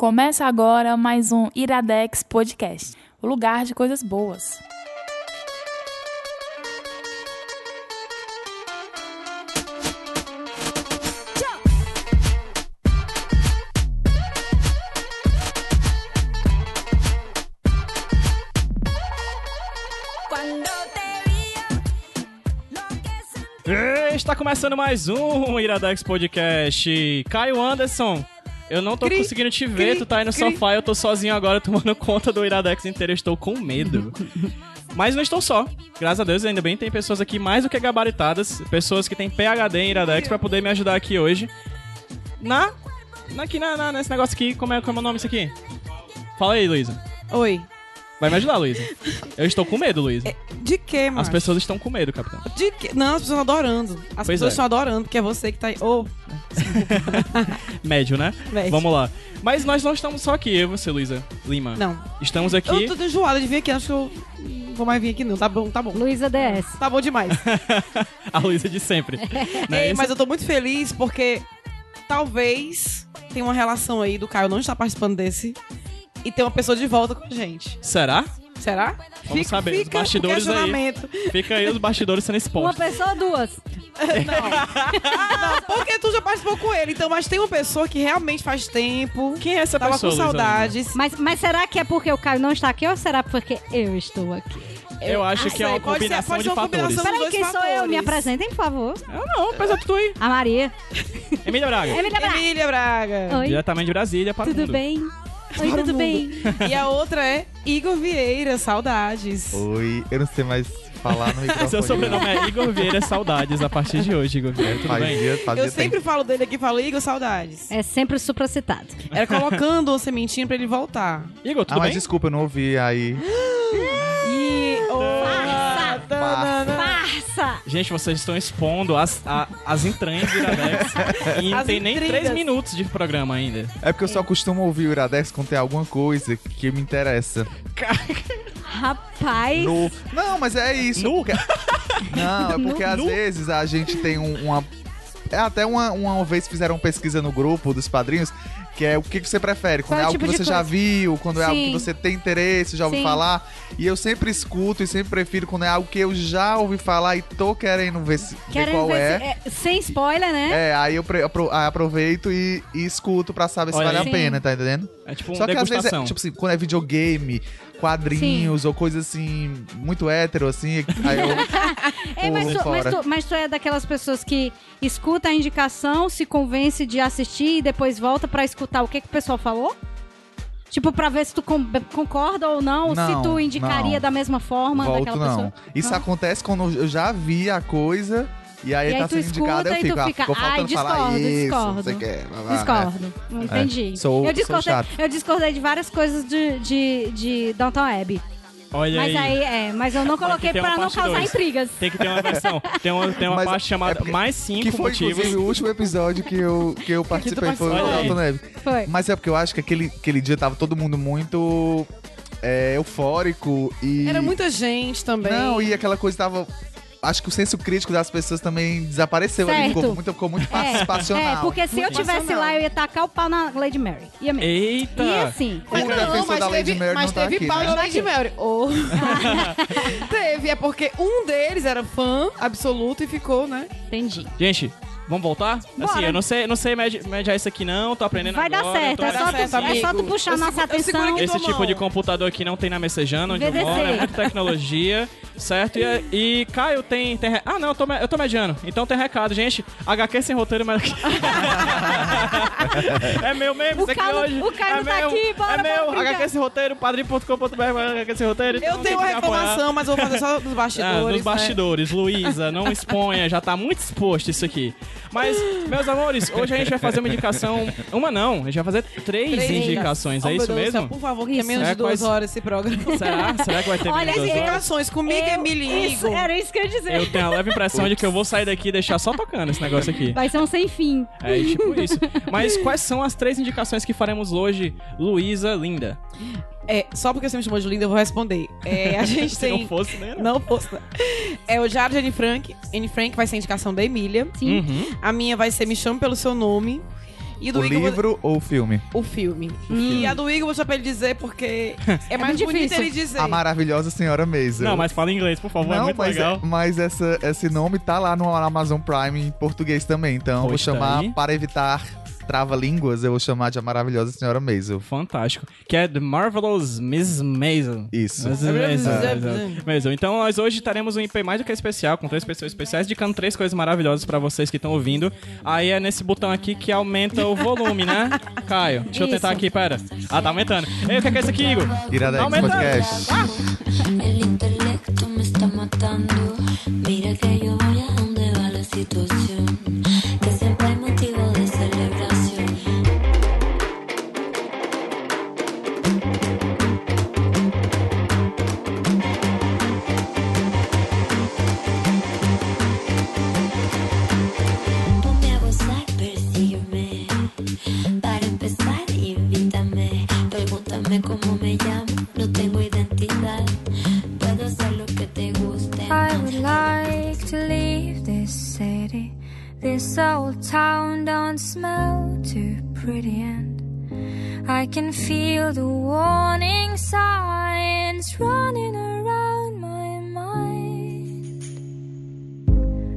Começa agora mais um Iradex Podcast, o lugar de coisas boas. Ei, Está começando mais um Iradex Podcast. Caio Anderson, eu não tô Cri, conseguindo te ver, cri, tu tá aí no cri. sofá, eu tô sozinho agora tomando conta do Iradex inteiro, eu estou com medo. Mas não estou só. Graças a Deus, ainda bem, tem pessoas aqui mais do que gabaritadas, pessoas que têm PhD em Iradex pra poder me ajudar aqui hoje. Na. na- Aqui na, na- nesse negócio aqui, como é, como é o nome disso aqui? Fala aí, Luísa. Oi. Vai me ajudar, Luísa. Eu estou com medo, Luísa. De quê, mano? As pessoas estão com medo, capitão. De quê? Não, as pessoas estão adorando. As Pois pessoas é. estão adorando, porque é você que tá aí. Ô, Médio, né? Médio. Vamos lá. Mas nós não estamos só aqui, eu e você, Luísa Lima. não. Estamos Eu aqui. tô enjoada de vir aqui, acho que eu não vou mais vir aqui não. Tá bom, tá bom. Luísa DS. Tá bom demais. a Luísa de sempre. É Ei, mas eu tô muito feliz porque talvez tenha uma relação aí do Caio não estar participando desse e ter uma pessoa de volta com a gente. Será? Será? Vamos saber, os Fica o bastidores aí. Fica aí os bastidores sendo Uma expostos. pessoa ou duas? Não, porque tu já participou com ele, então, mas tem uma pessoa que realmente faz tempo. Quem é essa Tava pessoa, com Luísa Lima? saudades. Mas, mas será que é porque o Caio não está aqui ou será porque eu estou aqui? Eu acho Ah, que é uma sei, pode ser- combinação pode de ser uma fatores. combinação. Peraí, quem sou eu? fatores. Me apresentem, por favor. Eu não, apesar de tu aí. A Maria. Emília Braga. Emília Braga. Emília Braga. Oi, Diretamente de Brasília para tudo mundo. bem? Oi, tudo bem? E a outra é Igor Vieira, saudades. Oi, eu não sei mais falar no microfone. Seu sobrenome é Igor Vieira Saudades a partir de hoje, Igor Vieira. Tudo Faz bem? dia, Eu sempre falo dele aqui, falo Igor, saudades. É sempre supracitado. Era colocando uma sementinha pra ele voltar. Igor, Ah, tudo mas bem? desculpa, eu não ouvi aí. E... Farsa! tanana. Gente, vocês estão expondo as, a- as entranhas do Iradex. e não tem nem intrigas. três minutos de programa ainda. É porque eu só costumo ouvir o Iradex quando tem alguma coisa que me interessa. Rapaz. No... Não, mas é isso. Nu? Porque... Não, é porque às Nu? vezes a gente tem um- uma. É até uma, uma vez fizeram pesquisa no grupo dos padrinhos, que é o que, que você prefere, quando Qual é algo tipo que você já coisa? viu, quando é algo que Sim. você tem interesse, já ouviu Sim. falar. E eu sempre escuto e sempre prefiro quando é algo que eu já ouvi falar e tô querendo ver, se, ver Querem qual ver é. se- é, Sem spoiler, né? É, aí eu pre- apro- aí aproveito e, e escuto pra saber se Olha vale aí. a pena, tá entendendo? É tipo uma Só que às vezes, degustação. é, tipo assim, quando é videogame, quadrinhos ou coisa assim, muito hétero, assim, aí eu. É, mas, tu, mas, tu, mas tu é daquelas pessoas que escuta a indicação, se convence de assistir e depois volta pra escutar o que, que o pessoal falou? Tipo, pra ver se tu concorda ou não, Não, se tu indicaria não. da mesma forma volto daquela não. pessoa. Isso Não. acontece quando eu já vi a coisa. E aí, E aí tá tu sendo indicado, eu e fico, ah, fica, ficou ai, faltando falar discordo, isso, discordo. não sei o que. blá, blá, Discordo. Não Entendi. É, sou- eu, sou discordei, chato. eu discordei de várias coisas de, de, de Downton Abbey. Olha Mas aí. aí, é, mas eu não coloquei pra não causar dois. intrigas. Tem que ter uma versão. Tem uma, tem uma Mas parte é chamada porque- Mais Cinco Que foi, Motivos. inclusive, o último episódio que eu, que eu participei. Foi o. Dalton Neve. Foi. Mas é porque eu acho que aquele, aquele dia tava todo mundo muito é, eufórico e. Era muita gente também. Não, e aquela coisa tava. Acho que o senso crítico das pessoas também desapareceu ali. Certo. Ficou muito, ficou muito É, participacional. é, porque se eu Muito tivesse passional. lá, eu ia tacar o pau na Lady Mary. Ia mesmo. Eita! E assim, O defensor da Lady Mary mas não tá teve aqui, pau né? na Lady Mary. Oh. teve, é porque um deles era fã absoluto e ficou, né? entendi. Gente, vamos voltar? Assim, Bora. eu não sei, não sei medi- mediar isso aqui não, tô aprendendo Vai dar agora. certo, tô- é só, Vai dar tu, certo, é só tu puxar Eu nossa eu atenção. aqui Esse tipo mão. de computador aqui não tem na Messejana, onde eu VDC. moro, é muita tecnologia, certo? E, e Caio tem, tem... re- Ah, não, eu tô, eu tô mediano. Então tem recado, gente. HQ sem roteiro, mas... é meu mesmo, O isso aqui Caio- hoje. o Caio é tá meu, aqui, bora, É meu. HQ sem roteiro, padrim.com.br, HQ sem roteiro. Eu então tenho uma reclamação, mas eu vou fazer só dos Ah, bastidores. nos né? bastidores, Luísa, não exponha, já tá muito exposto isso aqui. Mas, meus amores, hoje a gente vai fazer uma indicação. Uma não, a gente vai fazer três, Três. indicações, Oh, é isso Deus do céu, mesmo? Por favor, que é Isso. menos É, de duas quais- horas esse programa. Será? Será que vai ter Olha, menos duas esse- horas? Indicações comigo, Eu- Emily e isso, Igor. Era isso que eu ia dizer. Eu tenho a leve impressão de que eu vou sair daqui e deixar só tocando esse negócio aqui. Vai ser um sem fim. É tipo isso. Mas quais são as três indicações que faremos hoje, Luísa Linda? É, só porque você me chamou de linda, eu vou responder. É, a gente Se tem... não fosse, né? Não posso. É o Jared Anne Frank. Anne Frank vai ser a indicação da Emília. Sim. Uhum. A minha vai ser Me Chame Pelo Seu Nome. E do O Igor, eu vou- livro ou o filme? o filme. E a do Igor, eu vou só pra ele dizer, porque é mais muito bonito difícil. ele dizer. A maravilhosa senhora Maisel. Não, mas fala em inglês, por favor, é Não, muito mas, legal. mas essa, esse nome tá lá no Amazon Prime em português também. Então eu vou Pois tá chamar, aí. para evitar trava-línguas, eu vou chamar de A Maravilhosa Senhora Maisel. Fantástico. Que é The Marvelous Miss Maisel. Isso. Miss Maisel. Maisel. Então nós hoje teremos um IP mais do que especial, com três pessoas especiais, indicando três coisas maravilhosas pra vocês que estão ouvindo. Aí é nesse botão aqui que aumenta o volume, né? Caio, deixa eu tentar Isso. aqui, pera. Ah, tá aumentando. Ei, o que é, que é isso aqui, Igor? Iradex Aumenta. Podcast. El intelecto me está matando. Mira que yo voy a donde va la situación. This old town don't smell too pretty, and I can feel the warning signs running around my mind.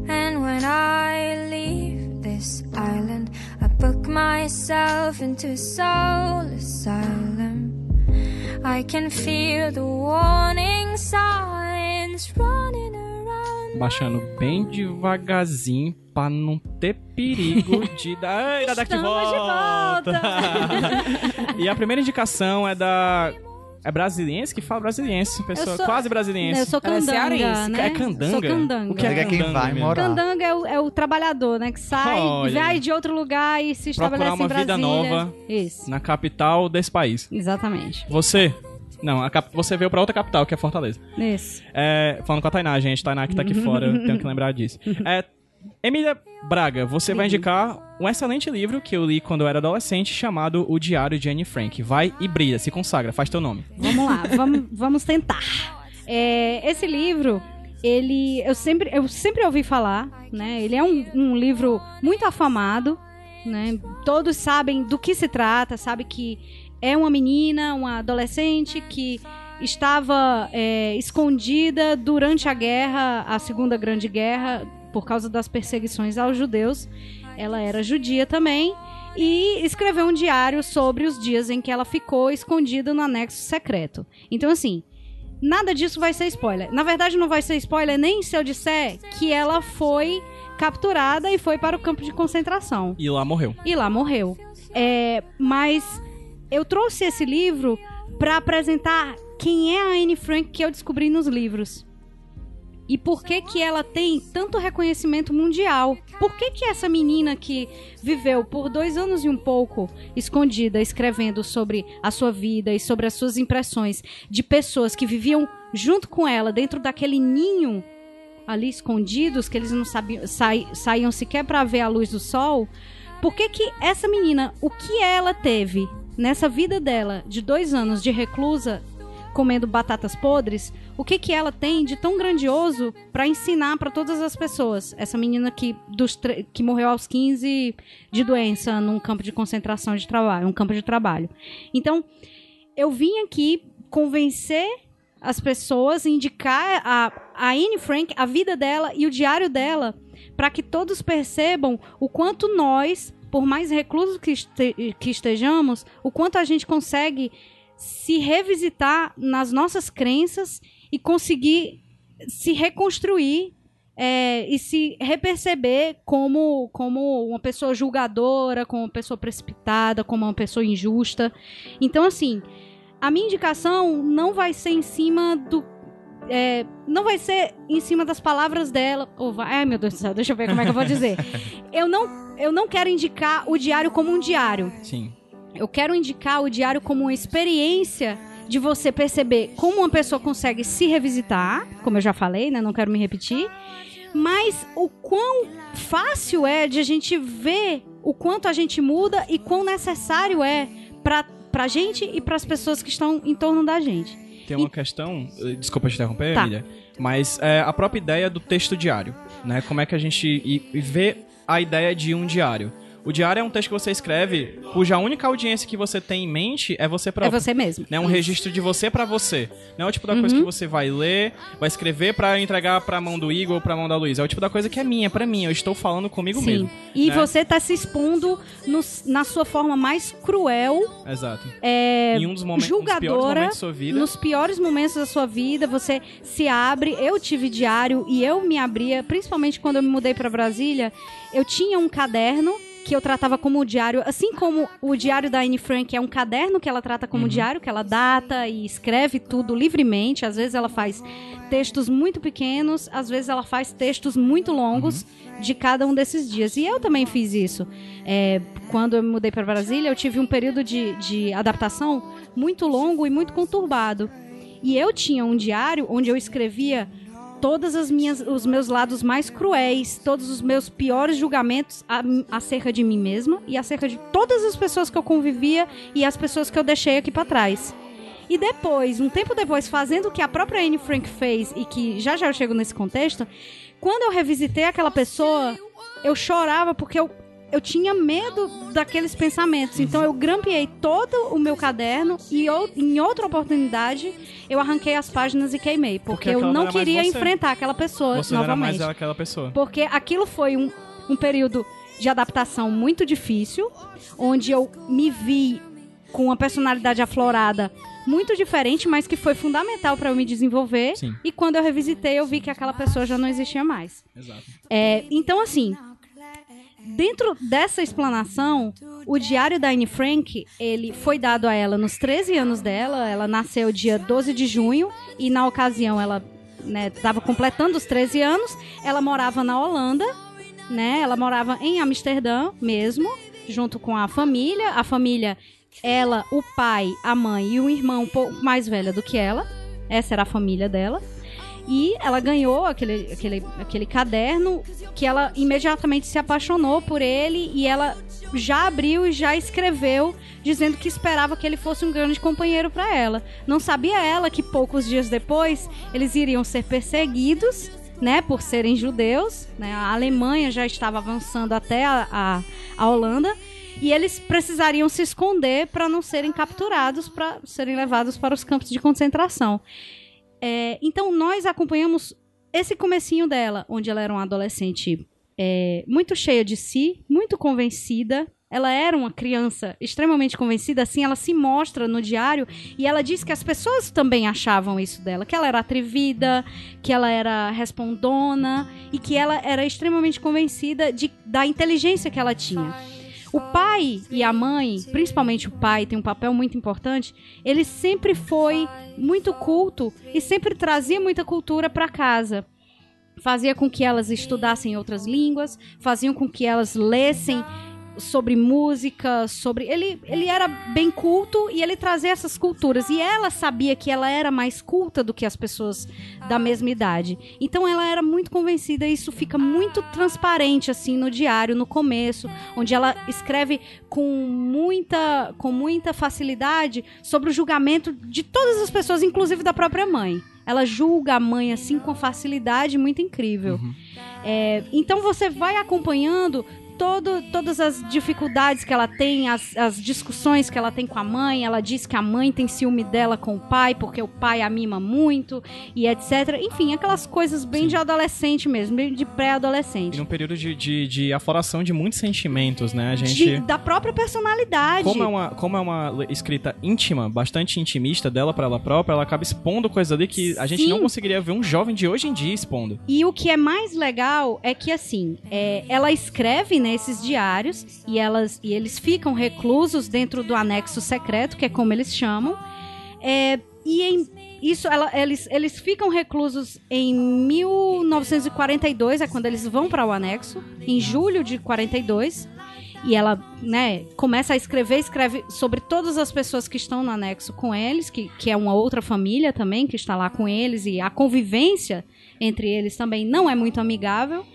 And when I leave this island, I book myself into a soul asylum. I can feel the warning signs running around. Baixando bem devagarzinho pra não ter perigo de dar. Ei, Iradex de volta! e a primeira indicação é da. É brasiliense que fala brasiliense, pessoa sou- quase brasiliense. Eu sou é candanga, cearense. né? É candanga? Sou candanga. O que é Diga quem vai menina? morar. Candanga é o, é o trabalhador, né? Que sai, Olha. vai de outro lugar e se Procurar estabelece uma em Brasília. vida nova. Isso, Na capital desse país. exatamente. Você? Não, a cap- você veio pra outra capital, que é Fortaleza. Isso. É, falando com a Tainá, gente. Tainá que tá aqui fora, eu tenho que lembrar disso. É, Emília Braga, você vai indicar um excelente livro que eu li quando eu era adolescente, chamado O Diário de Anne Frank. Vai e brilha, se consagra, faz teu nome. Vamos lá, vamos, vamos tentar. É, esse livro, ele. Eu sempre, eu sempre ouvi falar, né? Ele é um, um livro muito afamado, né? Todos sabem do que se trata, sabe que é uma menina, uma adolescente que estava é, escondida durante a guerra, a Segunda Grande Guerra, por causa das perseguições aos judeus. Ela era judia também e escreveu um diário sobre os dias em que ela ficou escondida no anexo secreto. Então, assim, nada disso vai ser spoiler. Na verdade, não vai ser spoiler nem se eu disser que ela foi capturada e foi para o campo de concentração. E lá morreu. E lá morreu. É, mas eu trouxe esse livro para apresentar quem é a Anne Frank que eu descobri nos livros. E por que que ela tem tanto reconhecimento mundial? Por que que essa menina que viveu por dois anos e um pouco escondida, escrevendo sobre a sua vida e sobre as suas impressões de pessoas que viviam junto com ela dentro daquele ninho ali escondidos, que eles não sabiam, saíam sequer para ver a luz do sol? Por que que essa menina, o que ela teve nessa vida dela de dois anos de reclusa, comendo batatas podres, o que que ela tem de tão grandioso para ensinar para todas as pessoas? Essa menina que, dos que morreu aos 15 de doença num campo de concentração de trabalho, um campo de trabalho. Então, eu vim aqui convencer as pessoas, indicar a, a Anne Frank, a vida dela e o diário dela, para que todos percebam o quanto nós, por mais reclusos que, este- que estejamos, o quanto a gente consegue se revisitar nas nossas crenças e conseguir se reconstruir é, e se reperceber como, como uma pessoa julgadora, como uma pessoa precipitada, como uma pessoa injusta. Então, assim, a minha indicação não vai ser em cima do. é, não vai ser em cima das palavras dela. Ou vai, ai, meu Deus do céu, deixa eu ver como é que eu vou dizer. eu, não, eu não quero indicar o diário como um diário. Sim. Eu quero indicar o diário como uma experiência de você perceber como uma pessoa consegue se revisitar, como eu já falei, né? Não quero me repetir. Mas o quão fácil é de a gente ver o quanto a gente muda e quão necessário é pra, pra gente e pras pessoas que estão em torno da gente. Tem uma questão, eh, desculpa te interromper, Tá. Emília, mas é, a própria ideia do texto diário, né? Como é que a gente e, e vê a ideia de um diário? O diário é um texto que você escreve cuja única audiência que você tem em mente é você É próprio. você mesmo. né, um registro de você pra você. Não é o tipo da Uhum. coisa que você vai ler, vai escrever pra entregar pra mão do Igor ou pra mão da Luísa. É o tipo da coisa que é minha, pra mim. Eu estou falando comigo Sim. mesmo. E né? você tá se expondo no- na sua forma mais cruel, Exato. é, em um dos momentos, nos piores julgadora, momentos da sua vida. nos piores momentos da sua vida, você se abre. Eu tive diário e eu me abria, principalmente quando eu me mudei pra Brasília, eu tinha um caderno que eu tratava como diário, assim como o diário da Anne Frank é um caderno que ela trata Uhum. como diário, que ela data e escreve tudo livremente. Às vezes ela faz textos muito pequenos, às vezes ela faz textos muito longos Uhum. de cada um desses dias. E eu também fiz isso. É, quando eu me mudei para Brasília, eu tive um período de, de adaptação muito longo e muito conturbado. E eu tinha um diário onde eu escrevia todas as minhas os meus lados mais cruéis, todos os meus piores julgamentos acerca de mim mesma e acerca de todas as pessoas que eu convivia e as pessoas que eu deixei aqui para trás. E depois, um tempo depois, fazendo o que a própria Anne Frank fez e que já já eu chego nesse contexto, quando eu revisitei aquela pessoa, eu chorava porque eu eu tinha medo daqueles pensamentos. Então eu grampeei todo o meu caderno e eu, em outra oportunidade eu arranquei as páginas e queimei. Porque, Porque eu não queria enfrentar aquela pessoa Você não era novamente. mais aquela pessoa. Porque aquilo foi um, um período de adaptação muito difícil, onde eu me vi com uma personalidade aflorada muito diferente, mas que foi fundamental para eu me desenvolver. Sim. E quando eu revisitei, eu vi que aquela pessoa já não existia mais. Exato. É, então, assim, dentro dessa explanação, o diário da Anne Frank, ele foi dado a ela nos 13 anos dela. Ela nasceu dia 12 de junho e na ocasião ela estava completando os 13 anos. Ela morava na Holanda, né? Ela morava em Amsterdã mesmo, junto com a família. A família, ela, o pai, a mãe e um irmão um pouco mais velha do que ela. Essa era a família dela. E ela ganhou aquele, aquele, aquele caderno que ela imediatamente se apaixonou por ele e ela já abriu e já escreveu dizendo que esperava que ele fosse um grande companheiro para ela. Não sabia ela que poucos dias depois eles iriam ser perseguidos, né, por serem judeus. Né? A Alemanha já estava avançando até a, a, a Holanda e eles precisariam se esconder para não serem capturados, para serem levados para os campos de concentração. É, então nós acompanhamos esse comecinho dela, onde ela era uma adolescente é, muito cheia de si, muito convencida. Ela era uma criança extremamente convencida, assim ela se mostra no diário e ela diz que as pessoas também achavam isso dela, que ela era atrevida, que ela era respondona e que ela era extremamente convencida de, da inteligência que ela tinha. O pai e a mãe, principalmente o pai, tem um papel muito importante. Ele sempre foi muito culto e sempre trazia muita cultura para casa. Fazia com que elas estudassem outras línguas, faziam com que elas lessem sobre música, sobre ele ele era bem culto e ele trazia essas culturas e ela sabia que ela era mais culta do que as pessoas da mesma idade. Então ela era muito convencida, e isso fica muito transparente assim no diário no começo, onde ela escreve com muita com muita facilidade sobre o julgamento de todas as pessoas, inclusive da própria mãe. Ela julga a mãe assim com facilidade muito incrível. É, então você vai acompanhando todo, todas as dificuldades que ela tem, as, as discussões que ela tem com a mãe. Ela diz que a mãe tem ciúme dela com o pai, porque o pai a mima muito, e etc. Enfim, aquelas coisas bem de adolescente mesmo, bem de E pré-adolescente. num período de, de, de afloração de muitos sentimentos, né? A gente. De- da própria personalidade. Como é, uma, como é uma escrita íntima, bastante intimista dela pra ela própria, ela acaba expondo coisas ali que a gente Sim. não conseguiria ver um jovem de hoje em dia expondo. E o que é mais legal é que, assim, é, ela escreve nesses diários e, elas, e eles ficam reclusos dentro do anexo secreto, que é como eles chamam. É, e em, isso, ela- eles, eles ficam reclusos em 1942, é quando eles vão para o anexo, em julho de 42. E ela, né, começa a escrever, escreve sobre todas as pessoas que estão no anexo com eles, que, que é uma outra família também que está lá com eles, e a convivência entre eles também não é muito amigável.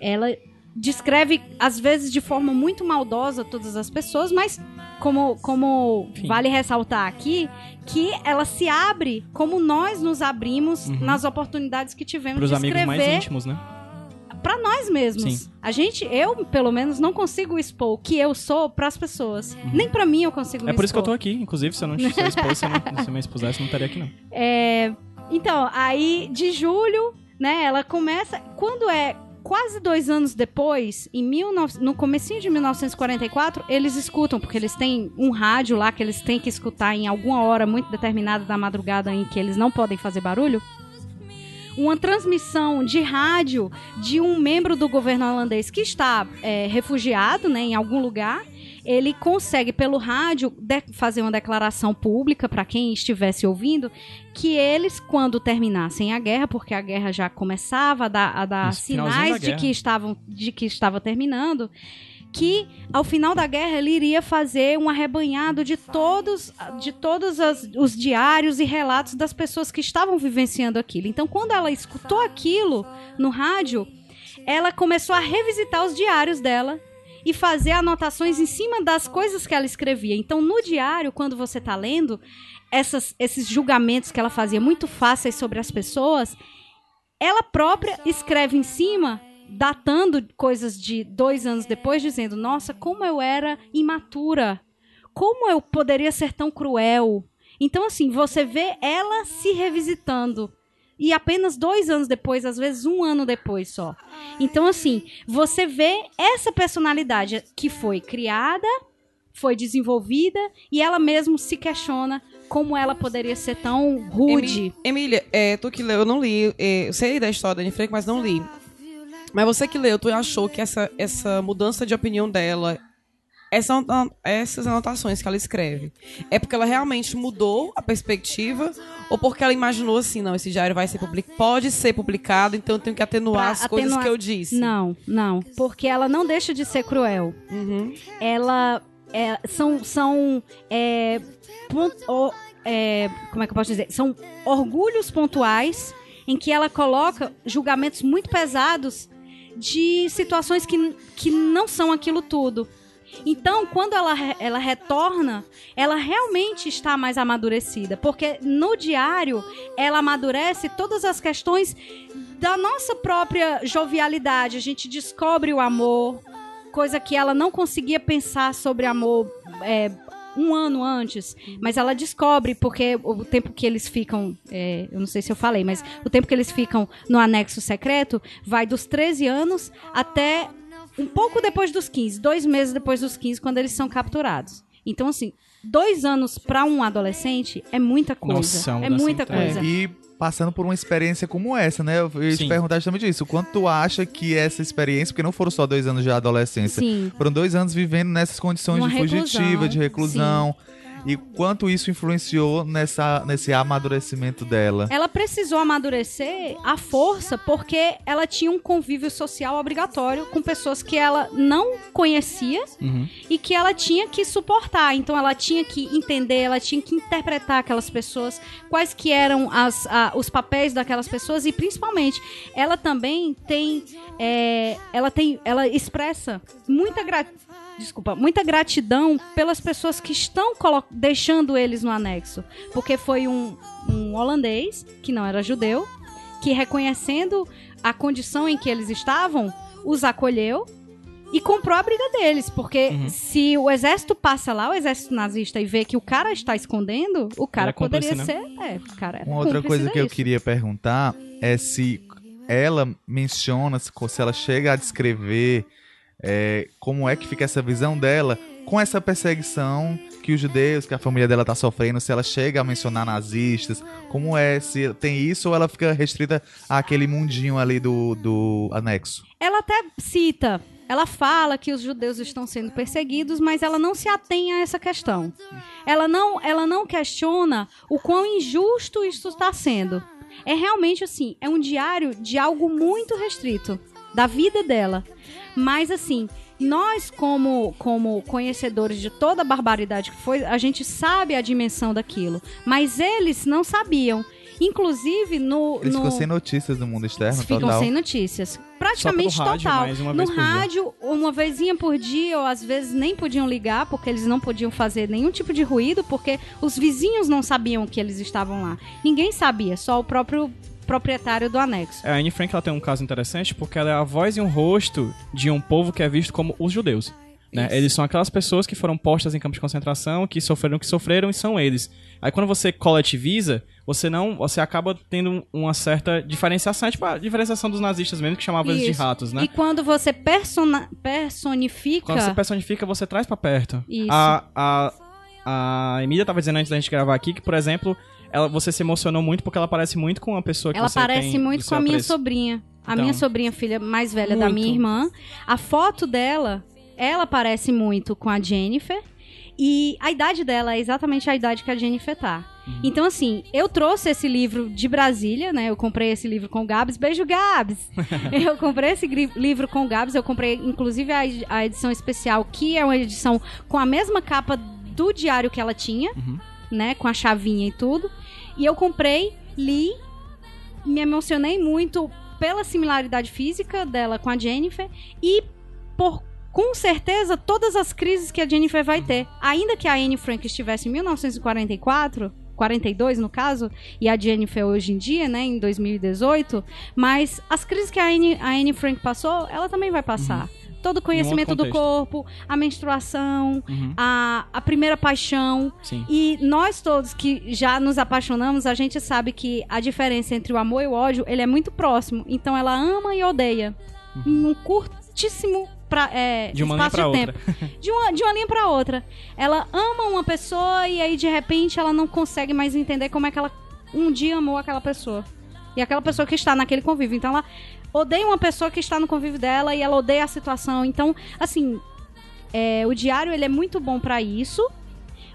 Ela descreve, às vezes, de forma muito maldosa todas as pessoas, mas como, como Sim. vale ressaltar aqui, que ela se abre como nós nos abrimos nas oportunidades que tivemos Pros de amigos escrever mais íntimos, né? pra nós mesmos. Sim. A gente, eu, pelo menos, não consigo expor o que eu sou pras pessoas. Nem pra mim eu consigo Uhum. É por isso que eu tô expor. aqui. Inclusive, se eu não se eu expôs, se eu não, se eu me expusesse, não estaria aqui, não. É, então, aí de julho, né, ela começa. Quando é quase dois anos depois, em 19, no comecinho de 1944, eles escutam, porque eles têm um rádio lá que eles têm que escutar em alguma hora muito determinada da madrugada em que eles não podem fazer barulho. Uma transmissão de rádio de um membro do governo holandês que está é, refugiado né, em algum lugar ele consegue pelo rádio fazer uma declaração pública para quem estivesse ouvindo que eles quando terminassem a guerra porque a guerra já começava a dar, a dar sinais da de que estavam de que estava terminando que ao final da guerra ele iria fazer um arrebanhado de todos de todos as- os diários e relatos das pessoas que estavam vivenciando aquilo. Então, quando ela escutou aquilo no rádio, ela começou a revisitar os diários dela e fazer anotações em cima das coisas que ela escrevia. Então, no diário, quando você está lendo essas- esses julgamentos que ela fazia muito fáceis sobre as pessoas, ela própria escreve em cima, datando coisas de dois anos depois, dizendo: Nossa, como eu era imatura, como eu poderia ser tão cruel. Então, assim, você vê ela se revisitando. E apenas dois anos depois, às vezes um ano depois só. Então, assim, você vê essa personalidade que foi criada, foi desenvolvida, e ela mesmo se questiona como ela poderia ser tão rude. Emília, é, tu que leu, eu não li. é, eu sei da história da Anne Frank, mas não li. Mas você que leu, tu achou que essa, essa mudança de opinião dela, essa, anota- essas anotações que ela escreve, é porque ela realmente mudou a perspectiva? Ou porque ela imaginou assim, não, esse diário vai ser publicado, pode ser publicado, então eu tenho que atenuar Pra as coisas atenuar- que eu disse? Não, não. Porque ela não deixa de ser cruel. Uhum. Ela. é, são. são é, pon- o- é, como é que eu posso dizer? São orgulhos pontuais em que ela coloca julgamentos muito pesados de situações que, que não são aquilo tudo. Então, quando ela, ela retorna, ela realmente está mais amadurecida. Porque no diário, ela amadurece todas as questões da nossa própria jovialidade. A gente descobre o amor, coisa que ela não conseguia pensar sobre amor é, um ano antes. Mas ela descobre, porque o tempo que eles ficam. é, eu não sei se eu falei, mas o tempo que eles ficam no anexo secreto vai dos 13 anos até um pouco depois dos 15, dois meses depois dos 15, quando eles são capturados. Então, assim, dois anos para um adolescente é muita coisa. Nossa, é uma é muita coisa. E passando por uma experiência como essa, né? Eu ia te Sim. perguntar justamente isso. O quanto tu acha que essa experiência, porque não foram só dois anos de adolescência, Sim. foram dois anos vivendo nessas condições Uma de fugitiva, reclusão, de reclusão. E quanto isso influenciou nessa, nesse amadurecimento dela. Ela precisou amadurecer à força porque ela tinha um convívio social obrigatório com pessoas que ela não conhecia Uhum. e que ela tinha que suportar. Então ela tinha que entender, ela tinha que interpretar aquelas pessoas, quais que eram as, a- os papéis daquelas pessoas e principalmente ela também tem, é, ela tem, ela expressa muita gratidão. Desculpa, muita gratidão pelas pessoas que estão deixando eles no anexo. Porque foi um, um holandês, que não era judeu, que reconhecendo a condição em que eles estavam, os acolheu e comprou a briga deles. Porque Uhum. se o exército passa lá, o exército nazista, e vê que o cara está escondendo, o cara é cúmplice, poderia né? ser. É, o cara era Uma outra coisa que eu disso. queria perguntar é se ela menciona, se se ela chega a descrever é, como é que fica essa visão dela com essa perseguição que os judeus, que a família dela tá sofrendo, se ela chega a mencionar nazistas, como é, se tem isso ou ela fica restrita àquele mundinho ali do, do anexo? Ela até cita, ela fala que os judeus estão sendo perseguidos, mas ela não se atém a essa questão. Ela não, ela não questiona o quão injusto isso está sendo. É realmente assim, é um diário de algo muito restrito da vida dela. Mas assim, nós como como conhecedores de toda a barbaridade que foi, a gente sabe a dimensão daquilo, mas eles não sabiam. Inclusive no Eles no ficam sem notícias do mundo externo, ficam total. sem notícias. Praticamente rádio, total. uma no dia. rádio, uma vezinha por dia, ou às vezes nem podiam ligar, porque eles não podiam fazer nenhum tipo de ruído, porque os vizinhos não sabiam que eles estavam lá. Ninguém sabia, só o próprio proprietário do anexo. É, a Anne Frank ela tem um caso interessante porque ela é a voz e um rosto de um povo que é visto como os judeus. Né? Eles são aquelas pessoas que foram postas em campos de concentração, que sofreram o que sofreram e são eles. Aí quando você coletiviza, você não, você acaba tendo uma certa diferenciação, tipo a diferenciação dos nazistas mesmo que chamavam eles de ratos, né? E quando você persona- personifica. Quando você personifica, você traz pra perto. Isso. A, a, a Emília tava dizendo antes da gente gravar aqui que, por exemplo, ela, você se emocionou muito porque ela parece muito com uma pessoa que Ela você parece tem muito com a minha apreço. sobrinha. A Então. minha sobrinha, filha mais velha da Muito. minha irmã. A foto dela, ela parece muito com a Jennifer. E a idade dela é exatamente a idade que a Jennifer tá. Uhum. Então, assim, eu trouxe esse livro de Brasília, né? Eu comprei esse livro com o Gabs. Beijo, Gabs! eu comprei esse gri- livro com o Gabs. Eu comprei, inclusive, a, ed- a edição especial, que é uma edição com a mesma capa do diário que ela tinha, Uhum. né? Com a chavinha e tudo. E eu comprei, li, me emocionei muito pela similaridade física dela com a Jennifer e por com certeza todas as crises que a Jennifer vai ter. Ainda que a Anne Frank estivesse em 1944, 42 no caso, e a Jennifer hoje em dia, né, em 2018, mas as crises que a Anne, a Anne Frank passou, ela também vai passar. Todo o conhecimento do contexto. corpo, a menstruação, Uhum. a, a primeira paixão, Sim. e nós todos que já nos apaixonamos, a gente sabe que a diferença entre o amor e o ódio, ele é muito próximo. Então ela ama e odeia. Em um curtíssimo pra, é, Uhum. De uma linha espaço pra de tempo. De uma, de uma linha pra outra. Ela ama uma pessoa e aí de repente ela não consegue mais entender como é que ela um dia amou aquela pessoa. E aquela pessoa que está naquele convívio. Então ela odeia uma pessoa que está no convívio dela e ela odeia a situação. Então, assim, é, o diário ele é muito bom pra isso,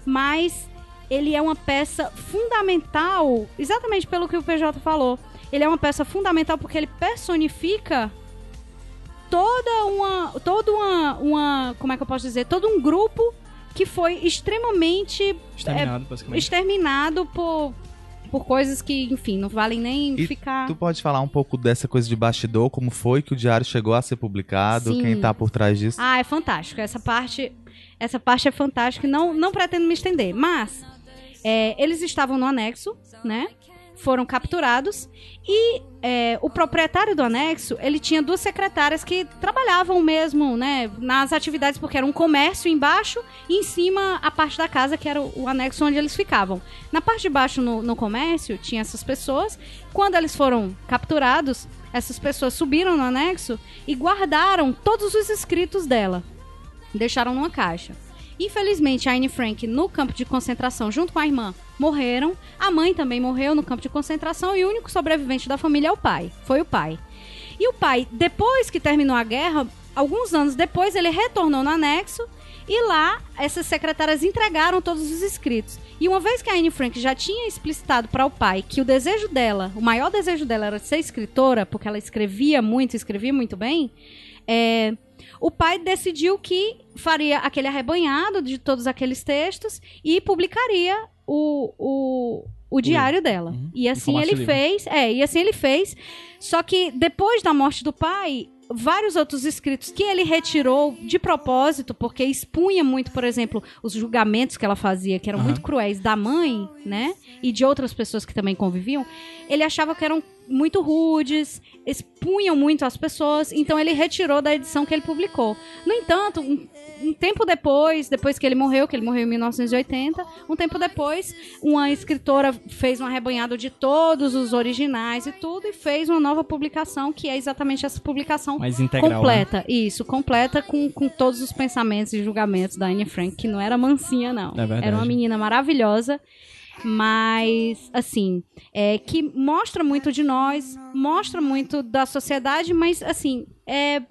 mas ele é uma peça fundamental, exatamente pelo que o PJ falou. Ele é uma peça fundamental porque ele personifica toda uma, toda uma, uma, como é que eu posso dizer, todo um grupo que foi extremamente Exterminado, basicamente. exterminado por por coisas que, enfim, não valem nem E ficar. Tu pode falar um pouco dessa coisa de bastidor, como foi que o diário chegou a ser publicado, Sim. quem tá por trás disso? Ah, é fantástico. Essa parte, essa parte é fantástica. e Não, não pretendo me estender, mas é, eles estavam no anexo, né? Foram capturados e é, o proprietário do anexo ele tinha duas secretárias que trabalhavam mesmo, né? Nas atividades porque era um comércio embaixo e em cima a parte da casa que era o, o anexo onde eles ficavam. Na parte de baixo no, no comércio tinha essas pessoas. Quando eles foram capturados, essas pessoas subiram no anexo e guardaram todos os escritos dela. Deixaram numa caixa. Infelizmente, Anne Frank, no campo de concentração, junto com a irmã, morreram. A mãe também morreu no campo de concentração e o único sobrevivente da família é o pai. Foi o pai. E o pai, depois que terminou a guerra, alguns anos depois, ele retornou no anexo e lá essas secretárias entregaram todos os escritos. E uma vez que a Anne Frank já tinha explicitado para o pai que o desejo dela, o maior desejo dela era ser escritora, porque ela escrevia muito, escrevia muito bem, é, o pai decidiu que faria aquele arrebanhado de todos aqueles textos e publicaria o, o, o diário dela. E assim ele de livro. fez, é, e assim ele fez. Só que depois da morte do pai, vários outros escritos que ele retirou de propósito, porque expunha muito, por exemplo, os julgamentos que ela fazia, que eram Aham. muito cruéis da mãe, né? E de outras pessoas que também conviviam, ele achava que eram muito rudes, expunham muito as pessoas, então ele retirou da edição que ele publicou. No entanto, um, um tempo depois, depois que ele morreu, que ele morreu em 1980, um tempo depois, uma escritora fez um arrebanhado de todos os originais e tudo, e fez uma nova publicação, que é exatamente essa publicação Mais integral. né? completa. Isso, completa com, com todos os pensamentos e julgamentos da Anne Frank, que não era mansinha, não. É. Era uma menina maravilhosa, mas, assim, é, que mostra muito de nós, mostra muito da sociedade, mas, assim, é,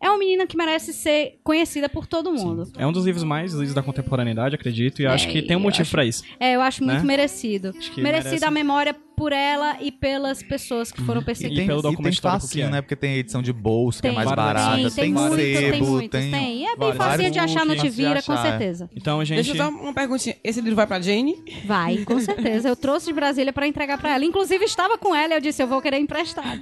é uma menina que merece ser conhecida por todo mundo. É um dos livros mais lidos da contemporaneidade, acredito, e acho que tem um motivo pra isso. É, eu acho muito Né? merecido. Acho que Merecido merece. a memória por ela e pelas pessoas que foram E perseguidas. pelo e documento tem histórico que facinho, é. né? Porque tem edição de bolsa, que é Tem, mais barata, tem, tem, tem muitos, tem sebo, muitos, tem... tem. E é bem vários facinho de achar no Tivira, de com é. certeza. Então, gente. Deixa eu só uma perguntinha. Esse livro vai pra Jane? Vai, com certeza. Eu trouxe de Brasília pra entregar pra ela. Inclusive, estava com ela e eu disse, eu vou querer emprestado.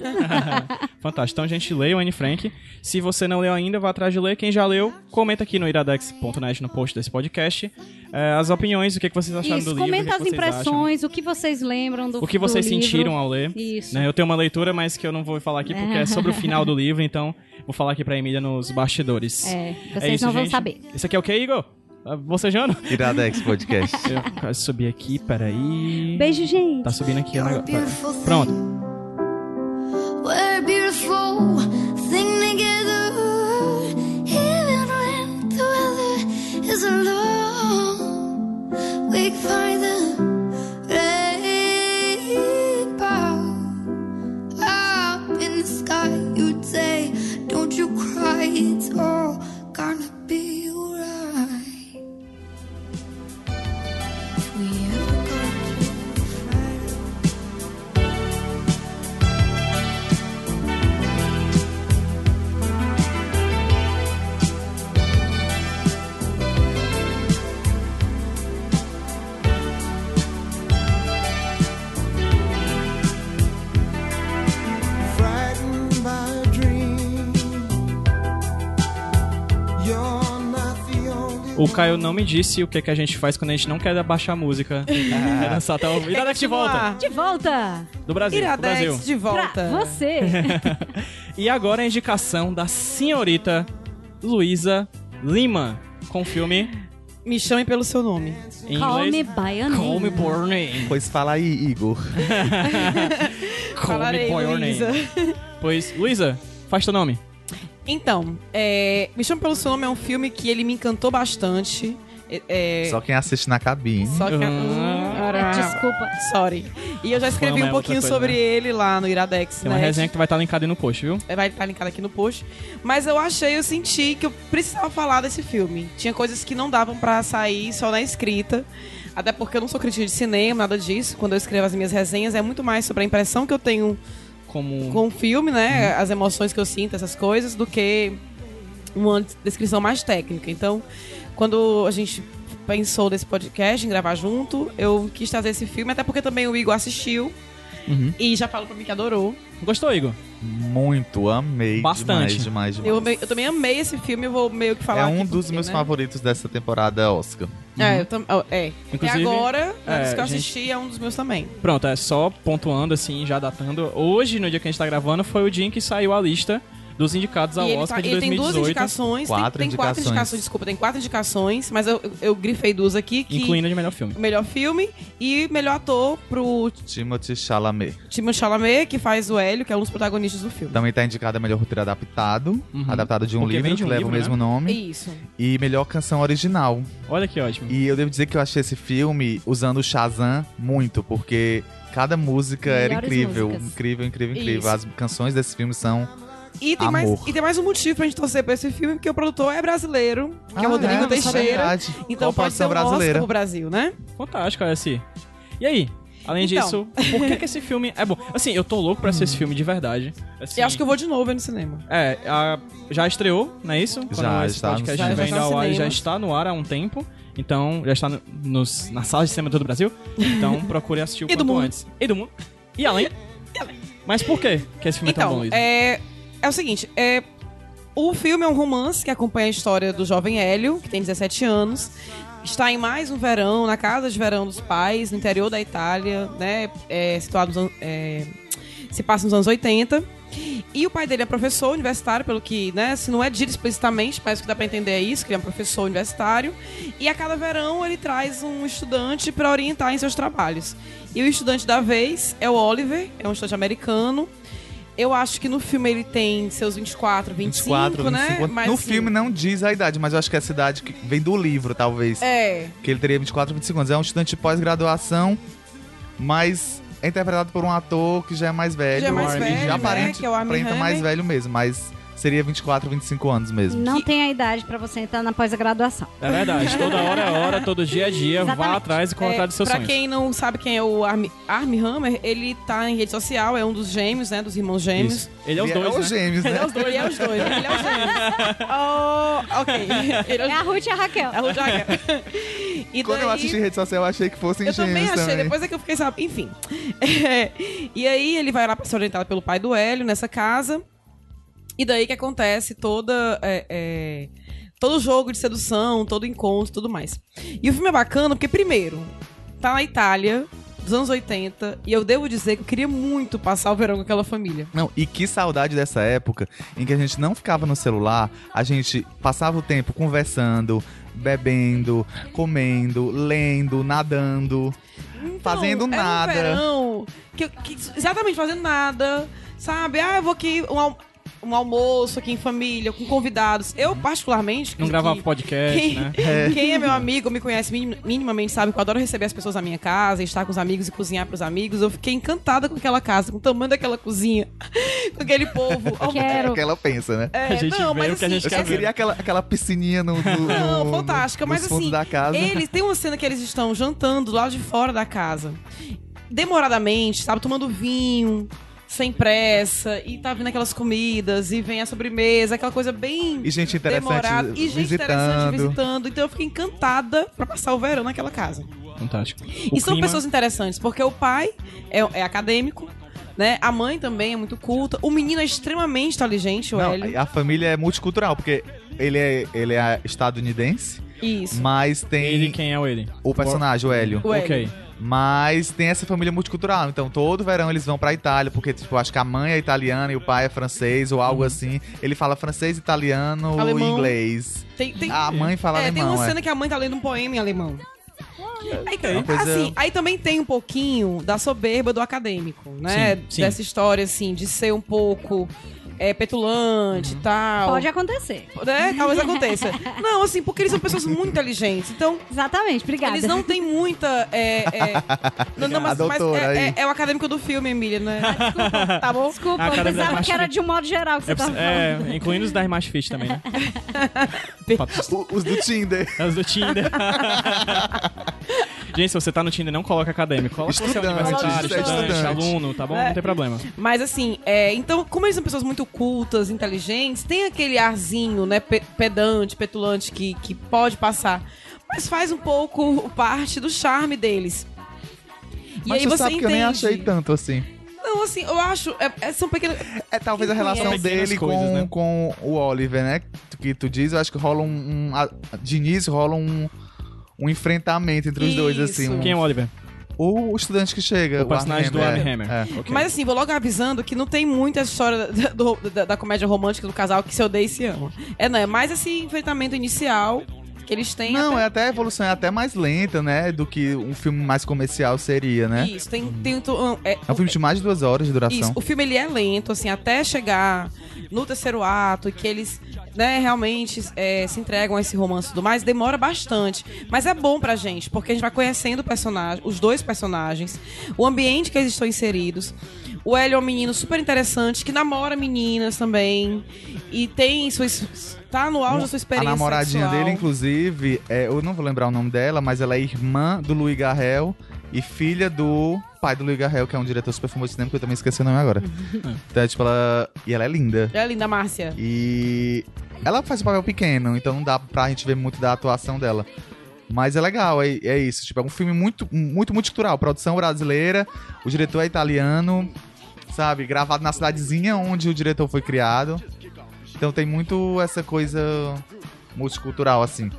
Fantástico. Então, gente, leia o Anne Frank. Se você não leu ainda, vá atrás de ler. Quem já leu, comenta aqui no iradex.net no post desse podcast. é, as opiniões, o que, que vocês acharam Isso, do livro. comenta as vocês acham. impressões, o que vocês lembram do O que vocês livro. sentiram ao ler. Isso. Né, eu tenho uma leitura, mas que eu não vou falar aqui porque é sobre o final do livro, então vou falar aqui pra Emília nos bastidores. É, vocês É isso, não vão gente. saber. Isso aqui é o que, Igor? Ah, Bocejando? Iradex Podcast. Eu quase subi aqui, peraí. Beijo, gente. Tá subindo aqui thing. Pronto. We're beautiful thing together, even when the weather is low. We find the you cry, O Caio não me disse o que, que a gente faz quando a gente não quer abaixar a música. É dançar até o... Iradex de volta. De volta Do Brasil. Do Brasil. Iradex de volta. pra você. E agora a indicação da senhorita Luísa Lima com o filme Me chamem pelo seu nome. em Call me inglês. by your Call Me name. By Your Name. pois fala aí, Igor. Call Me Falarei, By Your. Name. Pois, Luísa, faz teu nome. Então, é, Me Chame Pelo Seu Nome é um filme que ele me encantou bastante. É, é, Só quem assiste na cabine. só que... Ah. Desculpa. Sorry. E eu já escrevi Fama é um pouquinho coisa, sobre né? ele lá no Iradex, Tem uma né? resenha que vai estar linkada aí no post, viu? Vai estar linkado aqui no post. Mas eu achei, eu senti que eu precisava falar desse filme. Tinha coisas que não davam pra sair só na escrita. Até porque eu não sou crítica de cinema, nada disso. Quando eu escrevo as minhas resenhas, é muito mais sobre a impressão que eu tenho Como... com o filme, né? As emoções que eu sinto, essas coisas, do que uma descrição mais técnica. Então, quando a gente pensou desse podcast, em gravar junto, eu quis trazer esse filme, até porque também o Igor assistiu Uhum. e já falou pra mim que adorou. Gostou, Igor? Muito, amei. Bastante. Demais, demais, demais. Eu, amei- eu também amei esse filme, eu vou meio que falar é aqui um dos porque, meus né? favoritos dessa temporada Oscar. É, eu tam... ó, é. Inclusive, e agora, é, antes que eu gente- assisti, é um dos meus também. Pronto, é só pontuando assim, já datando. Hoje, no dia que a gente tá gravando, foi o dia em que saiu a lista dos indicados ao e ele, Oscar tá- de ele tem duas 2018, indicações, tem- Quatro tem, quatro indicações. indicações, desculpa, tem quatro indicações, mas eu, eu, grifei duas aqui, que incluindo de melhor filme. melhor filme e melhor ator pro Timothy Chalamet. Timothée Chalamet, que faz o Hélio, que é um dos protagonistas do filme. Também tá indicada a melhor roteiro adaptado, Uhum. adaptado de um Porque livro de um que leva livro, o mesmo né? nome. Isso. E melhor canção original. Olha que ótimo. E eu devo dizer que eu achei esse filme usando o Shazam muito, porque cada música era Melhores incrível. músicas. Incrível, incrível, incrível. Isso. As canções desse filme são. E tem, Amor. mais, e tem mais um motivo pra gente torcer pra esse filme, porque o produtor é brasileiro, que é Ah, o Rodrigo é, Teixeira. Então Qual pode ser um Oscar brasileira? pro Brasil, né? Fantástico, esse. E aí? Além Então. disso, por que, que esse filme é bom? Assim, eu tô louco pra assistir esse filme de verdade. Assim, E acho que eu vou de novo no cinema. É, a- já estreou, não é isso? Quando Já, esse está no podcast vem Já está ao nos ar, já está no ar há um tempo. Então, já está no- nos, na sala de cinema todo o Brasil. Então, procure assistir o E do quanto mundo. antes. E do mundo. E além. Mas por quê que esse filme é tão bom, Então, Luiz? é, é o seguinte, é, o filme é um romance que acompanha a história do jovem Hélio, que tem 17 anos, está em mais um verão, na casa de verão dos pais, no interior da Itália, né, é, situado nos é, se passa nos anos 80. E o pai dele é professor universitário, pelo que, né, se não é dito explicitamente, mas que dá pra entender é isso, que ele é um professor universitário. E a cada verão ele traz um estudante para orientar em seus trabalhos. E o estudante da vez é o Oliver, é um estudante americano. Eu acho que no filme ele tem seus 24, 25, 24, né? 25. Mas, no assim, filme não diz a idade, mas eu acho que é essa idade que vem do livro, talvez. É, Que ele teria 24, 25 anos. É um estudante de pós-graduação, mas é interpretado por um ator que já é mais velho. Já é mais e velho, já né, aparente, que é o Armie aparenta Hammer. mais velho mesmo, mas seria 24, 25 anos mesmo. Não tem a idade pra você entrar na pós-graduação. É verdade. Toda hora é hora, todo dia é dia. Vá Exatamente. atrás e corra é, atrás dos seus pra sonhos. quem não sabe quem é o Armie, Armie Hammer, ele tá em rede social, é um dos gêmeos, né? Dos irmãos gêmeos. Isso. Ele é os Ele dois, é os né? gêmeos, Ele né? é os dois, Ele é né? os dois, né? ele é os gêmeos. oh, ok. Ele é os É a Ruth e a Raquel. É o Jaga. E Quando eu daí- assisti rede social, eu achei que fossem Eu também gêmeos achei, depois é que eu fiquei sabendo. Enfim. É, e aí ele vai lá pra ser orientado pelo pai do Hélio nessa casa. E daí que acontece toda. é, é, todo jogo de sedução, todo encontro e tudo mais. E o filme é bacana porque, primeiro, tá na Itália, dos anos 80. E eu devo dizer que eu queria muito passar o verão com aquela família. Não, e que saudade dessa época em que a gente não ficava no celular, a gente passava o tempo conversando, bebendo, comendo, lendo, nadando, fazendo Então, nada. Era um verão que, que- exatamente, fazendo nada. Sabe? Ah, eu vou aqui um, um almoço aqui em família, com convidados. Eu, particularmente. Não que- gravava que- podcast, quem, né? quem é meu amigo, me conhece minim- minimamente, sabe que eu adoro receber as pessoas na minha casa, estar com os amigos e cozinhar pros amigos. Eu fiquei encantada com aquela casa, com o tamanho daquela cozinha, com aquele povo. É Quero. o que ela pensa, né? É, A gente não, mas o que a assim, gente Eu quer só queria aquela, aquela piscininha no, no, Não, no- fantástica, nos mas assim, da casa. eles tem uma cena que eles estão jantando lá de fora da casa. Demoradamente, sabe, tomando vinho, sem pressa, e tá vindo aquelas comidas, e vem a sobremesa, aquela coisa bem E gente interessante demorada. E gente interessante visitando. visitando. Então eu fiquei encantada pra passar o verão naquela casa. Fantástico. e O são clima- pessoas interessantes, porque o pai é, é acadêmico, né? A mãe também é muito culta. O menino é extremamente inteligente, o Não, Hélio. a família é multicultural, porque ele é, ele é estadunidense, Isso. mas tem Ele, quem é o ele? o personagem, o Hélio. O Hélio. Ok. Mas tem essa família multicultural. Então, todo verão eles vão pra Itália, porque, tipo, acho que a mãe é italiana e o pai é francês ou algo assim. Ele fala francês, italiano e Alemão. inglês. Tem, tem, A mãe fala é, tem alemão, uma é. cena que a mãe tá lendo um poema em alemão. Aí, É uma coisa- assim, aí também tem um pouquinho da soberba do acadêmico, né? Sim, sim. Dessa história, assim, de ser um pouco é, petulante e tal. Pode acontecer. Né? Talvez aconteça. não, assim, porque eles são pessoas muito inteligentes. Então, Exatamente, obrigada. eles não têm muita. É, é, não, não, mas, mas é, é- é o acadêmico do filme, Emília, né? Tá bom? Desculpa, eu da pensava que era de um modo geral que você É, tava falando. é, incluindo os das mais fit também, né? O- os do Tinder. É os do Tinder. Gente, se você tá no Tinder, não coloca acadêmico. Coloca você é Estudante, universitário, você é estudante, estudante. aluno, tá bom? É. Não tem problema. Mas assim, é, então, como eles são pessoas muito cultas, inteligentes, tem aquele arzinho, né, pe- pedante, petulante que, que pode passar. Mas faz um pouco parte do charme deles. E Mas aí você você sabe entende. que eu nem achei tanto assim. Não, assim, eu acho. É, é- são pequenos. É talvez a relação dele Pequenas com, coisas, né? com o Oliver, né? Que tu diz, eu acho que rola um. um a- de início rola um, um enfrentamento entre os dois, assim. Isso. um- Quem é o Oliver? O, o estudante que chega. O personagem do Armie Hammer. É. Ok. Mas assim, vou logo avisando que não tem muita história da, do- da- da comédia romântica do casal que se odeia e se ama. É, não, é mais esse enfrentamento inicial que eles têm. Não, até- é até a evolução é até mais lenta, né? Do que um filme mais comercial seria, né? Isso, tem. tem um- é, É um filme de mais de duas horas de duração. Isso, o filme ele é lento, assim, até chegar no terceiro ato e que eles, né, realmente é, se entregam a esse romance e tudo mais, demora bastante. Mas é bom pra gente, porque a gente vai conhecendo o personagem, os dois personagens, o ambiente que eles estão inseridos. O Hélio é um menino super interessante, que namora meninas também. E tem suas. tá no auge da sua A experiência. namoradinha sexual. dele, inclusive, é, eu não vou lembrar o nome dela, mas ela é irmã do Louis Garrel e filha do pai do Louis Garrel, que é um diretor super famoso de cinema, que eu também esqueci o nome agora. então, é, tipo, ela. E ela é linda. É linda, Márcia. E ela faz um papel pequeno, então não dá pra gente ver muito da atuação dela. Mas é legal, é, é isso. Tipo, é um filme muito, muito multicultural. Produção brasileira, o diretor é italiano, sabe? Gravado na cidadezinha onde o diretor foi criado. Então tem muito essa coisa multicultural, assim.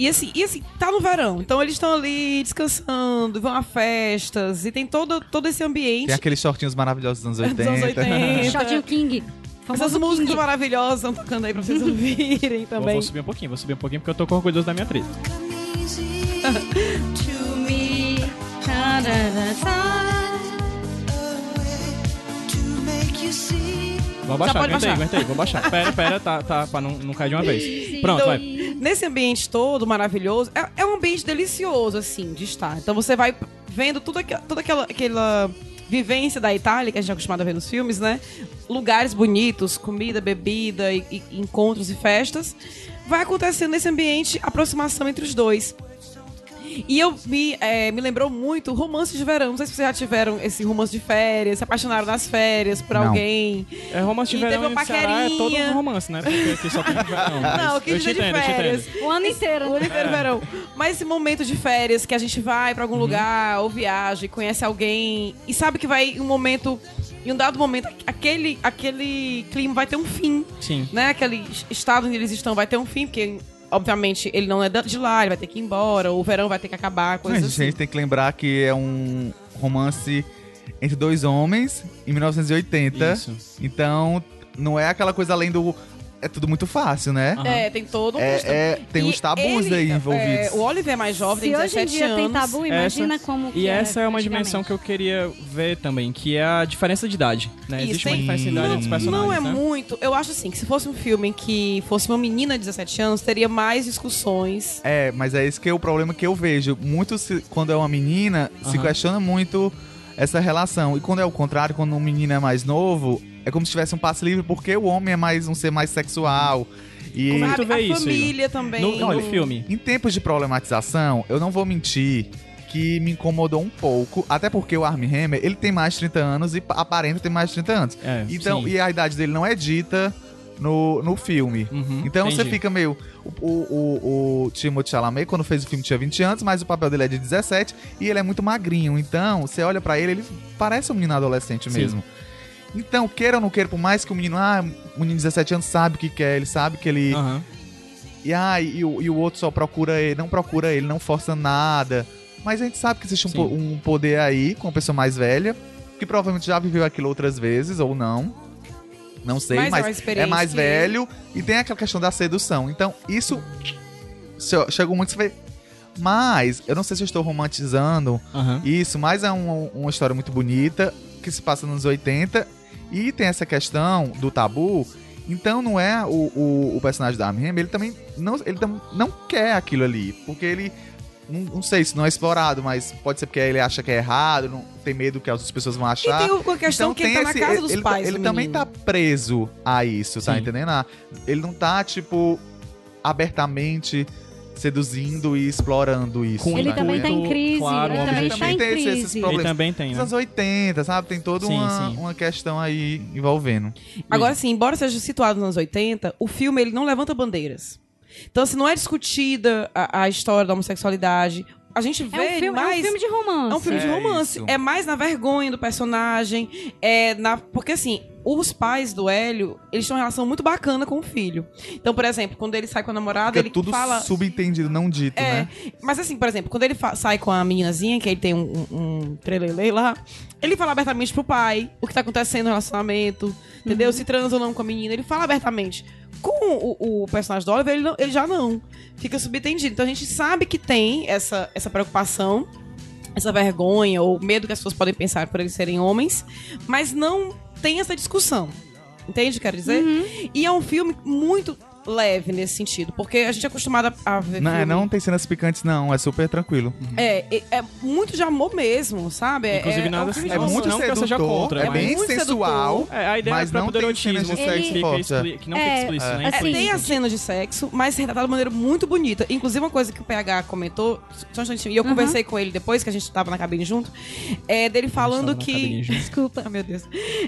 E assim, e assim, tá no verão. Então eles estão ali descansando, vão a festas, e tem todo, todo esse ambiente. Tem aqueles shortinhos maravilhosos dos anos Dos 80. anos 80. Shortinho King. Essas músicas King. maravilhosas estão tocando aí pra vocês ouvirem Vou, também. vou subir um pouquinho, vou subir um pouquinho porque eu tô com orgulhoso da minha atriz. To me. Vou abaixar, pode aguenta aí, baixar. aguenta aí, vou baixar. Pera, pera, tá, tá, pra não, não cair de uma vez. Pronto, Então, vai. nesse ambiente todo maravilhoso, é, é um ambiente delicioso, assim, de estar. Então você vai vendo tudo aqua- toda aquela, aquela vivência da Itália que a gente é acostumado a ver nos filmes, né? Lugares bonitos, comida, bebida, e, e encontros e festas. Vai acontecendo nesse ambiente aproximação entre os dois. E eu me, é, me lembrou muito romance de verão. Não sei se vocês já tiveram esse romance de férias, se apaixonaram nas férias por Não. alguém. É romance de E verão teve uma Ceará é todo paquerinha. um romance, né? Porque aqui só tem verão. mas Não, eu quis dizer de férias. entendo. O ano inteiro, O né? ano inteiro verão. Mas esse momento de férias que a gente vai pra algum lugar, ou viaja, e conhece alguém, e sabe que vai um momento, em um dado momento, aquele, aquele clima vai ter um fim, Sim. né? Aquele estado onde eles estão vai ter um fim, porque, obviamente, ele não é de lá, ele vai ter que ir embora, o verão vai ter que acabar, A coisas a assim. gente tem que lembrar que é um romance entre dois homens em 1980. Isso. Então, não é aquela coisa além do. É tudo muito fácil, né? Aham. É, tem todo um É, é- tem E uns tabus ele, aí é, envolvidos. o Oliver é mais jovem, Se tem hoje em 17 dia anos. tem tabu, imagina como que E era essa é uma dimensão que eu queria ver também, que é a diferença de idade. Né? Isso, Existe uma tem- diferença de idade entre os personagens. Não é né? muito. Eu acho assim, que se fosse um filme que fosse uma menina de 17 anos, teria mais discussões. É, mas é esse que é o problema que eu vejo. Muito se- quando é uma menina, se Aham. questiona muito essa relação. E quando é o contrário, quando um menino é mais novo, é como se tivesse um passe livre, porque o homem é mais um ser mais sexual. E Como é que tu vê a isso, família também. No, no Olha, filme. em tempos de problematização, eu não vou mentir que me incomodou um pouco, até porque o Armie Hammer, ele tem mais de 30 anos e pa- aparenta ter mais de 30 anos. É, Então, sim. e a idade dele não é dita no, no filme. Uhum, Então você entendi. fica meio. O, o, o, o Timothée Chalamet, quando fez o filme, tinha 20 anos, mas o papel dele é de 17 e ele é muito magrinho. Então, você olha pra ele, ele parece um menino adolescente Sim. Então, queira ou não queira, por mais que o menino, ah, o menino de 17 anos sabe o que quer, ele sabe que ele. Aham. E, ah, e, o, e o outro só procura ele, não procura ele, não força nada. Mas a gente sabe que existe um, um poder aí com uma pessoa mais velha, que provavelmente já viveu aquilo outras vezes, ou não. Não sei, Mas é mas, experiência é mais velho e tem aquela questão da sedução. Então, isso chegou muito. você vê- Mas, eu não sei se eu estou romantizando Aham. isso, mas é um- uma história muito bonita que se passa nos 80 e tem essa questão do tabu. Então não é o, o, o personagem da Armie Hammer, ele também não, ele tam- não quer aquilo ali, porque ele não, não sei se não é explorado, mas pode ser porque ele acha que é errado, não tem medo que as outras pessoas vão E achar. tem uma questão que ele tá na esse- casa ele- dos ele, pais. Ele do também tá preso a isso, tá Sim. entendendo? Ah, Ele não tá, tipo, abertamente seduzindo e explorando isso. Com Ele tá também tá em crise, Claro, ele também tá em Tem esse- esses crise. Ele problemas. também tem, Nos né? anos 80, sabe? Tem toda Sim, uma, sim. uma questão aí envolvendo. Agora, assim, embora seja situado nos anos 80, o filme ele não levanta bandeiras. Então, assim, não é discutida a, a história da homossexualidade. A gente vê É um, filme, mais. é um filme de romance. É um filme de É romance. isso. É mais na vergonha do personagem. É na. Porque assim, os pais do Hélio, eles têm uma relação muito bacana com o filho. Então, por exemplo, quando ele sai com a namorada, Porque ele é tudo fala. subentendido, não dito, É, né? mas assim, por exemplo, quando ele sai com a meninazinha, que ele tem um, um, trelelê lá, ele fala abertamente pro pai o que tá acontecendo no relacionamento, entendeu? Se transa ou não com a menina, ele fala abertamente. Com o, o personagem do Oliver, ele, não- ele já não. Fica subentendido. Então a gente sabe que tem essa, essa preocupação, essa vergonha ou medo que as pessoas podem pensar por eles serem homens, mas não tem essa discussão. Entende o que eu quero dizer? E é um filme muito leve nesse sentido, porque a gente é acostumado a, a ver Não, é, filme- não tem cenas picantes, não. É super tranquilo. é, é, é muito de amor mesmo, sabe? É- Inclusive, é, nada um filme se- É de Nossa, muito não seja sedutor, contra, é bem sensual. É, a ideia Mas é pra não poder tem autismo, cenas de que, sexo fica forte. que não É, fica explícito, né? é. Assim, Tem as cenas de sexo, mas retratado de maneira muito bonita. Inclusive, uma coisa que o PH comentou, só um instantinho, e eu conversei com ele depois, que a gente tava na cabine junto, é dele falando que. Desculpa, meu Deus.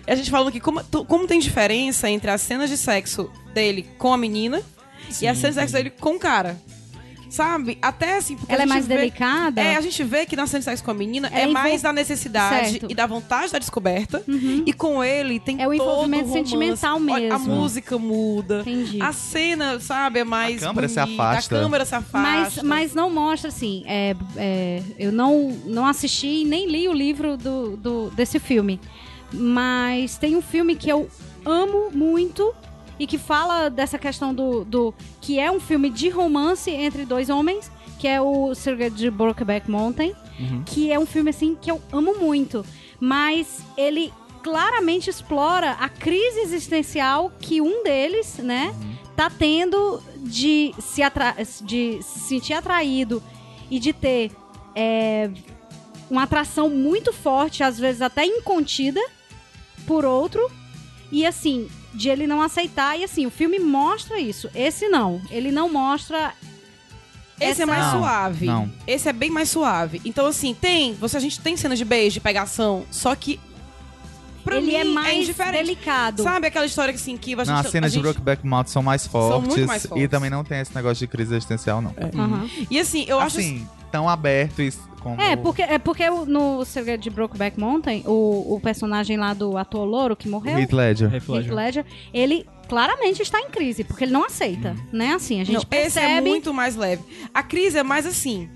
A gente falando que como, como tem diferença entre as cenas de sexo dele com a menina e as cenas de sexo dele com o cara. Sabe? Até assim. porque Ela a é gente mais vê- delicada? É, a gente vê que na cena de sexo com a menina É é, mais envol- da necessidade Certo. e da vontade da descoberta. E com ele tem É o todo envolvimento romance. sentimental Olha, a mesmo. música muda. Entendi. A cena, sabe, é mais. A câmera se bonita, afasta. A câmera se Mas, afasta. mas não mostra, assim. é, é, eu não, não assisti e nem li o livro do, do- desse filme. Mas tem um filme que eu amo muito e que fala dessa questão do. do que é um filme de romance entre dois homens, que é o Segredo de Brokeback Mountain. Uhum. Que é um filme, assim, que eu amo muito. Mas ele claramente explora a crise existencial que um deles, né, tá tendo de se, atra de se sentir atraído e de ter é, uma atração muito forte, às vezes até incontida, por outro. E assim, de ele não aceitar. E assim, o filme mostra isso. Esse não. Ele não mostra. Esse é essa- mais Não, suave. não. Esse é bem mais suave. Então, assim, tem. Você, a gente tem cenas de beijo, de pegação, só que. Pra ele mim, é mais indiferente. delicado. Sabe aquela história que, assim, que a gente. Não, as cenas gente- de Brokeback Mountain são mais fortes, muito mais e fortes. também não tem esse negócio de crise existencial, não. Aham. E assim, eu acho. Tão abertos como... É, porque, é porque no Segredo de Brokeback Mountain, o, o personagem lá do ator louro que morreu, Heath Ledger. Heath Heath Ledger. Ele claramente está em crise, porque ele não aceita, né? Assim, a gente Não, percebe... esse é muito mais leve. A crise é mais assim.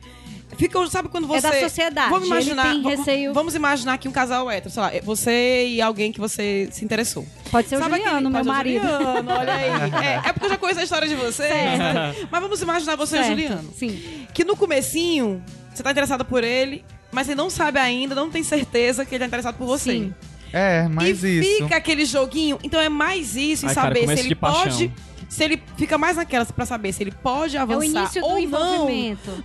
Fica, sabe quando você. É da sociedade, Vamos ele imaginar. tem vamos- receio- Vamos imaginar aqui um casal hétero, sei lá, você e alguém que você se interessou. Pode ser o Sabe Juliano, aquele- meu pode ser o marido. Juliano, olha aí. É, é porque eu já conheço a história de vocês. Certo. Mas vamos imaginar você e o Certo, Juliano. Sim. Que no comecinho, você tá interessada por ele, mas você não sabe ainda, não tem certeza que ele é interessado por você. Sim. É, mas e isso. fica aquele joguinho. Então é mais isso em Ai, cara, saber começo se ele pode. Se ele fica mais naquelas pra saber se ele pode É avançar do ou não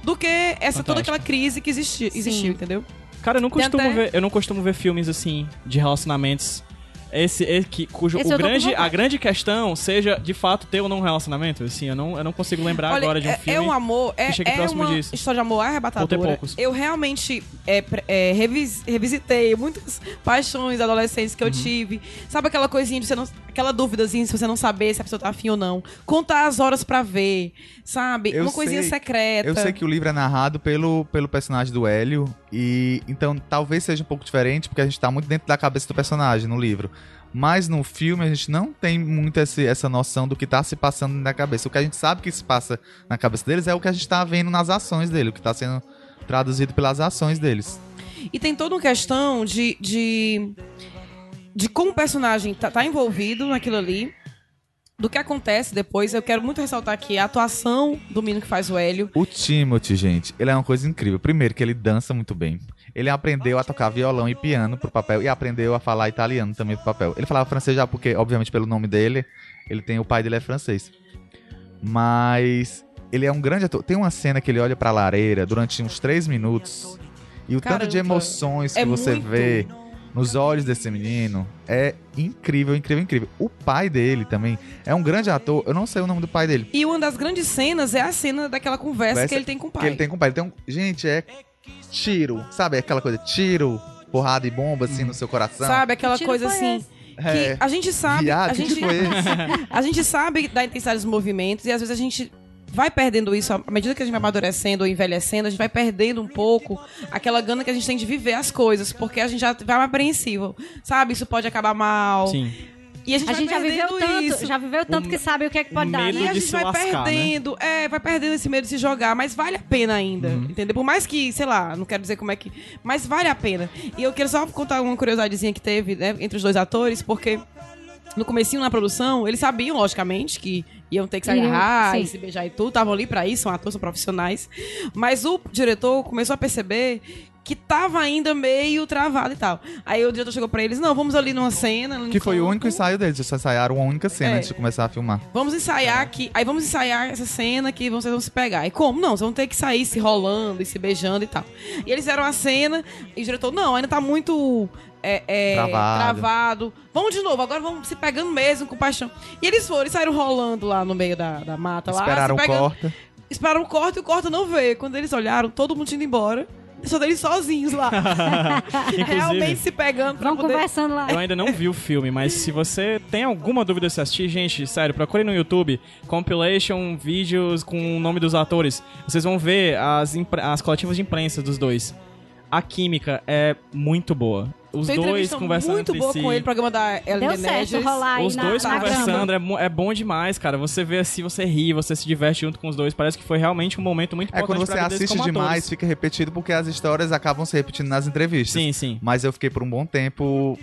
do que essa toda Fantástico. aquela crise que existiu, existiu entendeu? Cara, eu não costumo até- ver, eu não costumo ver filmes assim de relacionamentos. Esse, esse que, cujo Esse o grande, a grande questão seja de fato ter ou não um relacionamento. Assim, eu não, eu não consigo lembrar Olha, agora de um é, filme. é um amor, é, que é uma disso. história de amor arrebatadora. Ou ter poucos. Eu realmente é, é, revis- revisitei muitas paixões adolescentes Uhum. que eu tive. Sabe aquela coisinha de você não. Aquela dúvidazinha se você não saber se a pessoa tá afim ou não. Contar as horas pra ver, sabe? Eu uma coisinha sei- secreta. Eu sei que o livro é narrado pelo, pelo personagem do Hélio, e então talvez seja um pouco diferente, porque a gente tá muito dentro da cabeça do personagem no livro. Mas no filme a gente não tem muito esse- essa noção do que tá se passando na cabeça. O que a gente sabe que se passa na cabeça deles é o que a gente tá vendo nas ações dele, o que tá sendo traduzido pelas ações deles. E tem toda uma questão de. de, de como o personagem tá, tá envolvido naquilo ali. Do que acontece depois. Eu quero muito ressaltar aqui a atuação do menino que faz o Hélio. O Timothy, gente, ele é uma coisa incrível. Primeiro, que ele dança muito bem. Ele aprendeu a tocar violão e piano pro papel e aprendeu a falar italiano também pro papel. Ele falava francês já porque, obviamente, pelo nome dele, ele tem o pai dele é francês. Mas ele é um grande ator. Tem uma cena que ele olha pra lareira durante uns três minutos e o tanto de Caramba, emoções que é você muito. vê nos olhos desse menino é incrível, incrível, incrível. O pai dele também é um grande ator. Eu não sei o nome do pai dele. E uma das grandes cenas é a cena daquela conversa Conversa que ele tem com o pai. Que ele tem com o pai. Um... Gente, é tiro. Sabe aquela coisa? Tiro, porrada e bomba assim no seu coração. Sabe, aquela coisa assim. esse? Que É. a gente sabe. Viado, a, que gente, tipo a gente sabe da intensidade dos movimentos e às vezes a gente vai perdendo isso. À medida que a gente vai amadurecendo ou envelhecendo, a gente vai perdendo um pouco aquela gana que a gente tem de viver as coisas, porque a gente já vai mais apreensivo. Sabe? Isso pode acabar mal. Sim. E a gente, A gente já viveu tanto, isso. já viveu tanto O que sabe o que é que pode dar, medo E né? a de gente se vai lascar, né? perdendo, é, vai perdendo esse medo de se jogar, mas vale a pena ainda, Uhum. entendeu? Por mais que, sei lá, não quero dizer como é que, mas vale a pena. E eu quero só contar uma curiosidadezinha que teve, né, entre os dois atores, porque no comecinho na produção, eles sabiam, logicamente, que iam ter que se agarrar e se beijar e tudo, estavam ali pra isso, são atores, são profissionais. Mas o diretor começou a perceber que tava ainda meio travado e tal. Aí o diretor chegou pra eles, não, vamos ali numa cena. Que foi o campo. único ensaio deles. Eles ensaiaram uma única cena É. antes de começar a filmar. Vamos ensaiar aqui. Aí vamos ensaiar essa cena que vocês vão se pegar. E como? Não, vocês vão ter que sair se rolando e se beijando e tal. E eles fizeram a cena e o diretor, não, ainda tá muito. é, é, Travado. travado. Vamos de novo, agora vamos se pegando mesmo, com paixão. E eles foram, eles saíram rolando lá no meio da, da mata. lá, Esperaram se o pegando. corta. Esperaram o corte e o corte não veio. Quando eles olharam, todo mundo indo embora. Só deles sozinhos lá. Realmente Inclusive, se pegando pra Vão poder... conversando lá. eu ainda não vi o filme, mas se você tem alguma dúvida se assistir, gente, sério, procure no YouTube compilation vídeos com o nome dos atores. Vocês vão ver as, impre- as coletivas de imprensa dos dois. A química é muito boa. Os Tem dois conversando muito entre boa si. com ele, programa da Ellen Deu certo rolar aí Os na, dois na conversando é, é bom demais, cara. Você vê assim, você ri, você se diverte junto com os dois. Parece que foi realmente um momento muito É importante quando você assiste demais, fica repetido porque as histórias acabam se repetindo nas entrevistas. Sim, sim. Mas eu fiquei por um bom tempo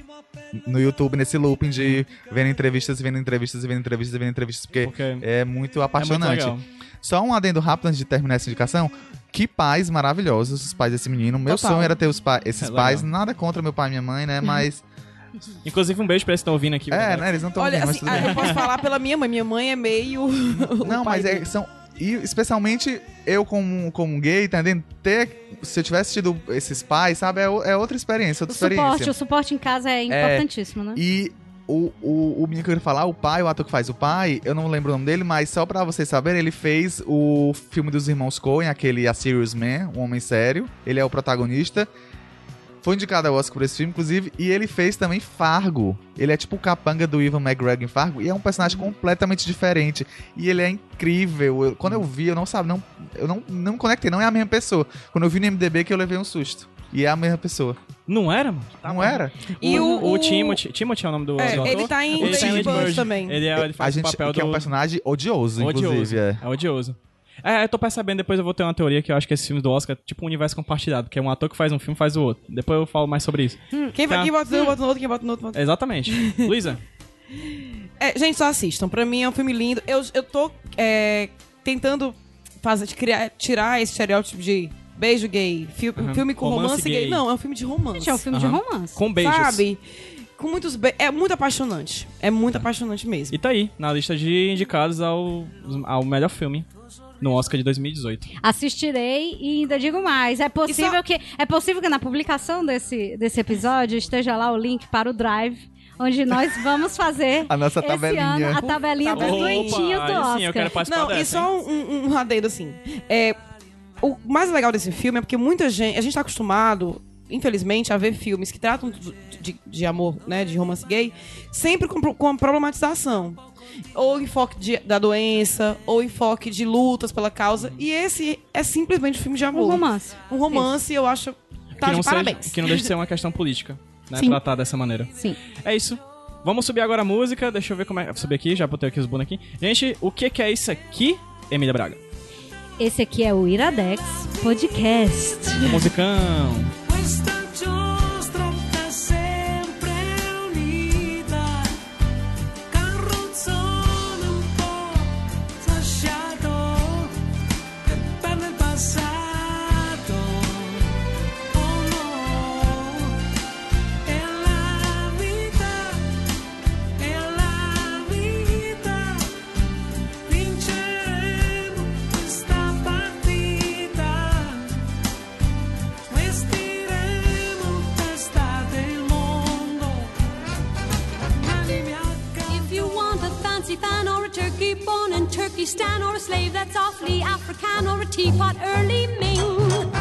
no YouTube nesse looping de vendo entrevistas, vendo entrevistas, vendo entrevistas, vendo entrevistas, porque, Porque é muito é muito apaixonante. legal. Só um adendo rápido antes de terminar essa indicação. Que pais maravilhosos, os pais desse menino. Meu Total. sonho era ter os pa esses É pais. Nada contra meu pai e minha mãe, né? Mas. Inclusive, um beijo pra eles que estão ouvindo aqui. é, né? Eles não estão Olha, ouvindo, mas assim, tudo ah, bem. eu posso falar pela minha mãe. Minha mãe é meio. o Não, mas é, são. E especialmente eu, como, como gay, tá entendendo? Ter. Se eu tivesse tido esses pais, sabe? É, o- é outra experiência, O outra suporte, experiência. o suporte em casa é importantíssimo, né? E o, o, o menino que eu queria falar, o pai, o ator que faz o pai, eu não lembro o nome dele, mas só pra vocês saberem, ele fez o filme dos irmãos Coen, aquele A Serious Man, Um Homem Sério. Ele é o protagonista. Foi indicado ao Oscar por esse filme, inclusive, e ele fez também Fargo. Ele é tipo o capanga do Ivan McGregor em Fargo, e é um personagem completamente diferente. E ele é incrível. Eu- quando eu vi, eu não sabe, não, eu não, não me conectei, não é a mesma pessoa. Quando eu vi no MDB que eu levei um susto. E é a mesma pessoa. Não era, mano? não era? E o, o, Timothy. Timothy é o nome do, É, do ator? ele tá em Ele tá em Lady Bird Bird também. Ele, é, ele A faz gente, o papel que é do... um personagem odioso, odioso. inclusive. É. É odioso. É, eu tô percebendo, depois eu vou ter uma teoria que eu acho que esse filme do Oscar é tipo um universo compartilhado, que é um ator que faz um filme faz o outro. Depois eu falo mais sobre isso. Quem, Tá. quem bota no bota no outro, quem bota no outro. bota- Exatamente. Luísa, É, gente, só assistam. Pra mim é um filme lindo. Eu, eu tô é, tentando fazer, criar, tirar esse estereótipo de beijo gay, filme com romance, Romance gay. gay. Não, é um filme de romance. Gente, é um filme de romance. com beijos. Sabe? Com muitos be... É muito apaixonante. É muito apaixonante mesmo. E tá aí, na lista de indicados ao, ao melhor filme no Oscar de 2018. Assistirei e ainda digo mais. É possível só- que é possível que na publicação desse, desse episódio esteja lá o link para o Drive, onde nós vamos fazer A nossa esse tabelinha. ano a tabelinha dos Opa, doentinhos do Oscar. sim, eu quero participar Não, dessa, e só um, um, um adendo assim. É, o mais legal desse filme é porque muita gente. A gente tá acostumado, infelizmente, a ver filmes que tratam de, de, amor, né? De romance gay, sempre com, com problematização. Ou enfoque de, da doença, ou enfoque de lutas pela causa. E esse é simplesmente um filme de amor. Um romance. Um romance, eu acho. Tá que, não de seja, parabéns. que não deixe de ser uma questão política, né? Sim. Tratar dessa maneira. Sim. É isso. Vamos subir agora a música. Deixa eu ver como é. Vou subir aqui, já botei aqui os bonequinhos. Gente, o que, que é isso aqui, Emília Braga? Esse aqui é o Iradex Podcast. O musicão. Fancy fan or a turkey bone in Turkestan or a slave that's awfully African or a teapot early Ming,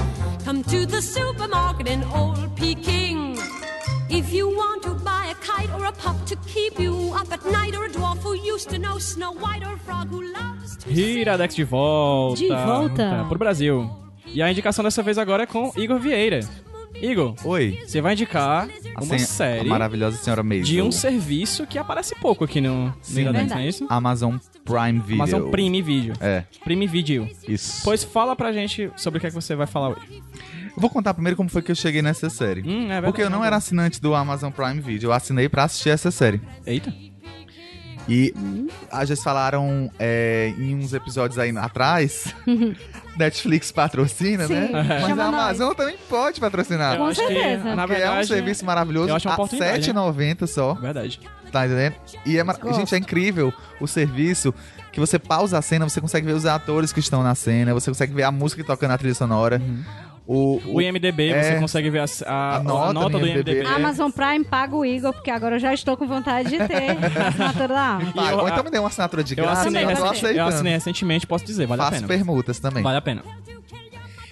come to the supermarket in Old Peking. If you want to buy a kite or a pup to keep you up at night or a dwarf who used to know Snow White or a frog who loves to sing. Iradex de volta. De volta. Tá, pro Brasil. E a indicação dessa vez agora é com Igor Vieira. Igor, Oi. você vai indicar A uma sen- série A maravilhosa senhora Maisel. de um serviço que aparece pouco aqui no, no Sim. Iradex, não é isso? Amazon Prime Video. Amazon Prime Video. É, Prime Video. isso. Pois fala pra gente sobre o que é que você vai falar hoje. Eu Vou contar primeiro como foi que eu cheguei nessa série. Hum, é verdade. Porque eu não era assinante do Amazon Prime Video, eu assinei pra assistir essa série. Eita. E a gente falaram é, em uns episódios aí atrás, Netflix patrocina, né? Sim, Mas chama a nós. Amazon também pode patrocinar. Eu Com acho que, certeza. na Porque é um verdade, serviço maravilhoso, eu acho uma a oportunidade, né? R$7,90 só, Verdade. tá entendendo? E é, mar- gente, é incrível o serviço que você pausa a cena, você consegue ver os atores que estão na cena, você consegue ver a música que toca na trilha sonora. O, O IMDB, você é, consegue ver a, a- a nota a nota no do IMDb. IMDB. Amazon Prime paga o Igor, porque agora eu já estou com vontade de ter a assinatura da Amazon. Eu- ou então me dê uma assinatura de Eu graça, assinei, eu tô também. recente- eu assinei recentemente, posso dizer, vale a Faço pena. permutas também. Vale a pena.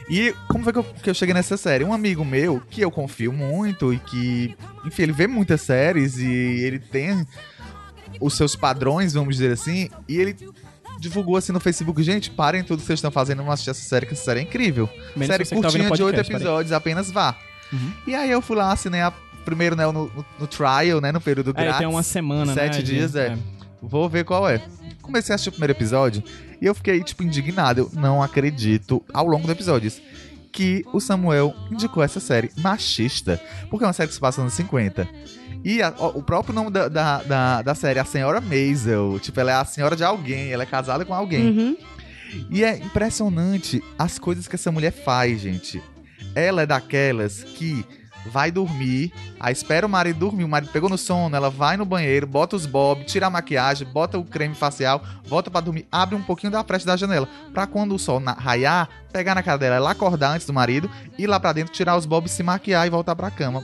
E como foi que eu, que eu cheguei nessa série? Um amigo meu, que eu confio muito e que, enfim, ele vê muitas séries e ele tem os seus padrões, vamos dizer assim, e ele divulgou assim no Facebook, gente, parem tudo que vocês estão fazendo, vamos assistir essa série, que essa série é incrível. Menos série que tá curtinha de oito podcast, episódios, apenas vá. Uhum. E aí eu fui lá, assinei a, primeiro né, no, no, no trial, né, no período É, grátis. tem uma semana, Sete né? dias, é. Vou ver qual é. Comecei a assistir o primeiro episódio e eu fiquei, tipo, indignado. Eu não acredito, ao longo do episódio, isso, que o Samuel indicou essa série machista. Porque é uma série que se passa nos 50. E a- o próprio nome da, da, da, da série é a Senhora Maisel. Tipo, ela é a senhora de alguém, ela é casada com alguém. Uhum. E é impressionante as coisas que essa mulher faz, gente. Ela é daquelas que vai dormir, aí espera o marido dormir, o marido pegou no sono, ela vai no banheiro, bota os bob, tira a maquiagem, bota o creme facial, volta pra dormir, abre um pouquinho da frente da janela, pra quando o sol na- raiar, pegar na cara dela, ela acordar antes do marido, ir lá pra dentro, tirar os bob, se maquiar e voltar pra cama.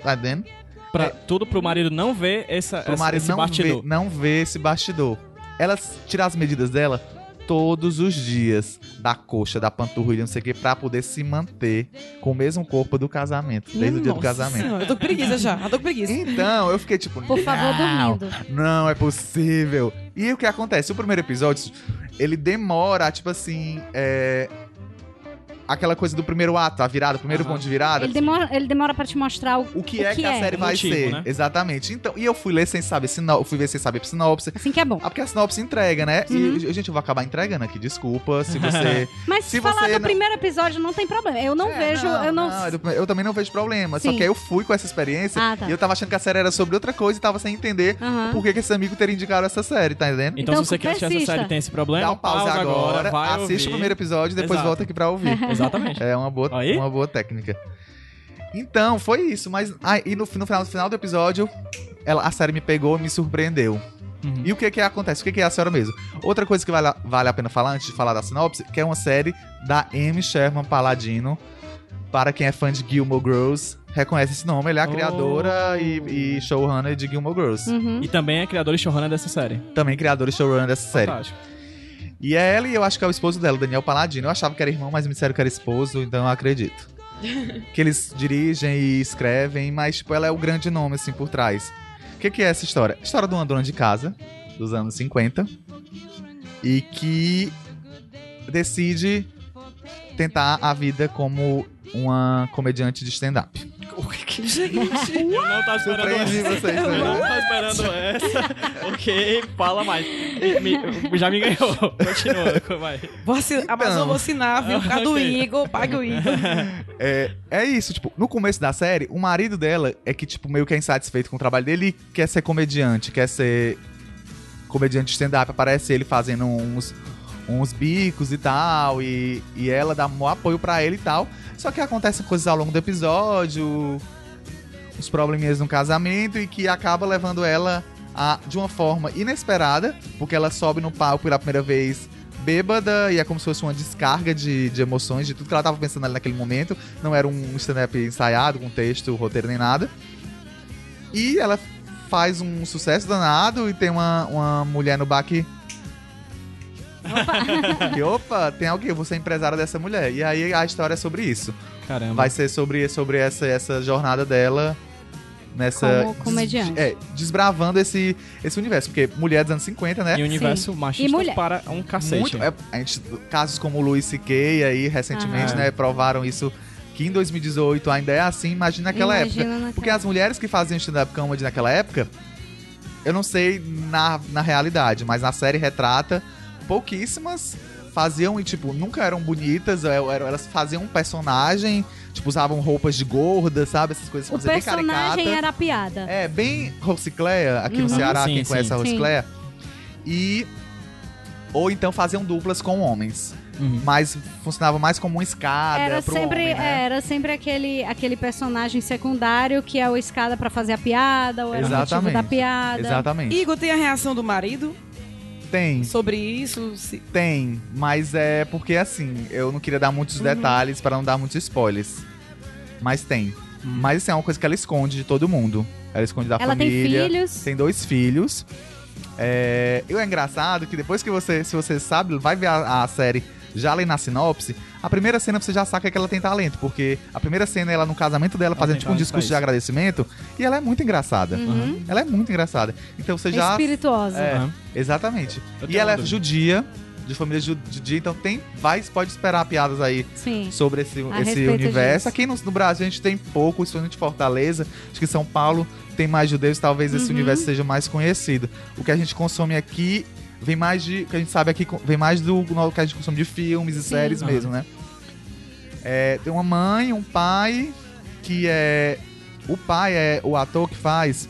Tá vendo? Pra, Tudo pro marido não ver essa, Pro essa- marido esse não bastidor. ver, não ver esse bastidor. Ela s- tira as medidas dela todos os dias da coxa, da panturrilha, não sei o que, pra poder se manter com o mesmo corpo do casamento, desde o dia do Nossa casamento. Senhora, eu tô com preguiça já. Eu tô com preguiça. Então, eu fiquei tipo, Por favor, não, dormindo. não é possível. E o que acontece? O primeiro episódio, ele demora, tipo assim, é, aquela coisa do primeiro ato, a virada, o primeiro Aham. ponto de virada. Ele demora, ele demora pra te mostrar o, O que é que, a série O vai motivo, ser? né? Exatamente. Então, e eu fui ler sem saber sinopse, fui ver sem saber sinopse. Assim que é bom. Ah, porque a sinopse entrega, né? Uhum. E, gente, eu vou acabar entregando aqui, desculpa. Se você. Mas se falar você do não- primeiro episódio não tem problema. Eu não É, vejo, eu não. eu, eu também não vejo problema. Só Sim. que aí eu fui com essa experiência Ah, tá. e eu tava achando que a série era sobre outra coisa e tava sem entender Aham. o porquê que esse amigo teria indicado essa série, tá entendendo? Então, Então, se você quer assistir essa série tem esse problema, Dá um pause pausa agora, assiste ouvir. o primeiro episódio e depois Exato. volta aqui pra ouvir. Exatamente. É uma boa, Aí? uma boa técnica. Então, foi isso. Mas ah, e no, no final, no final do episódio, ela, a série me pegou e me surpreendeu. Uhum. E o que que acontece? O que que é a senhora mesmo? Outra coisa que vale, a- vale a pena falar antes de falar da sinopse, que é uma série da Amy Sherman Paladino. Para quem é fã de Gilmore Girls, reconhece esse nome. Ele é a Oh. criadora e, e showrunner de Gilmore Girls. Uhum. E também é criador e showrunner dessa série. Também criadora e showrunner dessa série. E é ela e eu acho que é o esposo dela, Daniel Paladino. Eu achava que era irmão, mas me disseram que era esposo, então eu acredito. que eles dirigem e escrevem, mas tipo, ela é o grande nome assim por trás. O que, que é essa história? História de uma dona de casa dos anos 50 e que decide tentar a vida como uma comediante de stand-up. Eu não tava esperando Surpreendi essa. vocês, Eu né? não tava esperando essa. ok, fala mais. Me- me- já me ganhou. Continua, vai. Vou assinar, a Amazon Então. vou assinar, viu? Por causa do Ok. Igor, paga o Igor. É, é isso, tipo, no começo da série, o marido dela é que, tipo, meio que é insatisfeito com o trabalho dele e quer ser comediante, quer ser comediante de stand-up. Aparece ele fazendo uns, uns bicos e tal, e, e ela dá um apoio pra ele e tal. Só que acontecem coisas ao longo do episódio, os probleminhas no casamento, e que acaba levando ela a, de uma forma inesperada, porque ela sobe no palco pela primeira vez bêbada e é como se fosse uma descarga de, de emoções, de tudo que ela tava pensando ali naquele momento. Não era um stand-up ensaiado, com texto, roteiro nem nada. E ela faz um sucesso danado e tem uma, uma mulher no bar que. que, opa, tem alguém, eu vou ser empresária dessa mulher. E aí a história é sobre isso. Caramba. Vai ser sobre, sobre essa, essa jornada dela nessa. Como comediante. des- é, desbravando esse, esse universo. Porque mulher dos anos 50, né? E o universo machista E mulher. para um cacete. Muito, é, a gente, casos como o Louis C.K. aí, recentemente, Aham. né, provaram isso que em 2018 ainda é assim, imagina naquela Imagina época. naquela Porque as mulheres que faziam stand-up comedy naquela época, eu não sei na, na realidade, mas na série retrata, pouquíssimas faziam e, tipo, nunca eram bonitas, é, eram- elas faziam um personagem, tipo, usavam roupas de gorda, sabe? Essas coisas O personagem era a piada. É, bem Rosicléia, aqui Uhum. no Ceará, Sim, quem sim. conhece a Sim. Rosicléia. E. Ou então faziam duplas com homens. Uhum. Mas funcionava mais como uma escada Era pro sempre, homem, né? é, era sempre aquele, aquele personagem secundário que é o escada pra fazer a piada, ou era o motivo Exatamente. da piada. Exatamente. Igor tem a reação do marido Tem, sobre isso. se- tem. Mas é porque assim, eu não queria dar muitos Uhum. detalhes pra não dar muitos spoilers. Mas tem. Mas assim, é uma coisa que ela esconde de todo mundo. Ela esconde da Ela tem família. filhos. Tem dois filhos. É, e o engraçado que depois que você, se você sabe, vai ver a, a série já lendo na sinopse, a primeira cena você já saca que ela tem talento, porque a primeira cena é ela no casamento dela Ela fazendo tipo um discurso de agradecimento e ela é muito engraçada. Uhum. Ela é muito engraçada. Então você já Espirituosa. é, Aham. exatamente. E ela é judia, de família ju- judia, então tem vai pode esperar piadas aí Sim. sobre esse, A esse universo. disso. Aqui no, no Brasil a gente tem pouco, principalmente Fortaleza. Acho que São Paulo tem mais judeus, talvez esse Uhum. universo seja mais conhecido. O que a gente consome aqui vem mais de. O que a gente sabe aqui vem mais do que a gente consome de filmes e Sim. séries Aham. mesmo, né? É, tem uma mãe, um pai, que é. O pai é o ator que faz.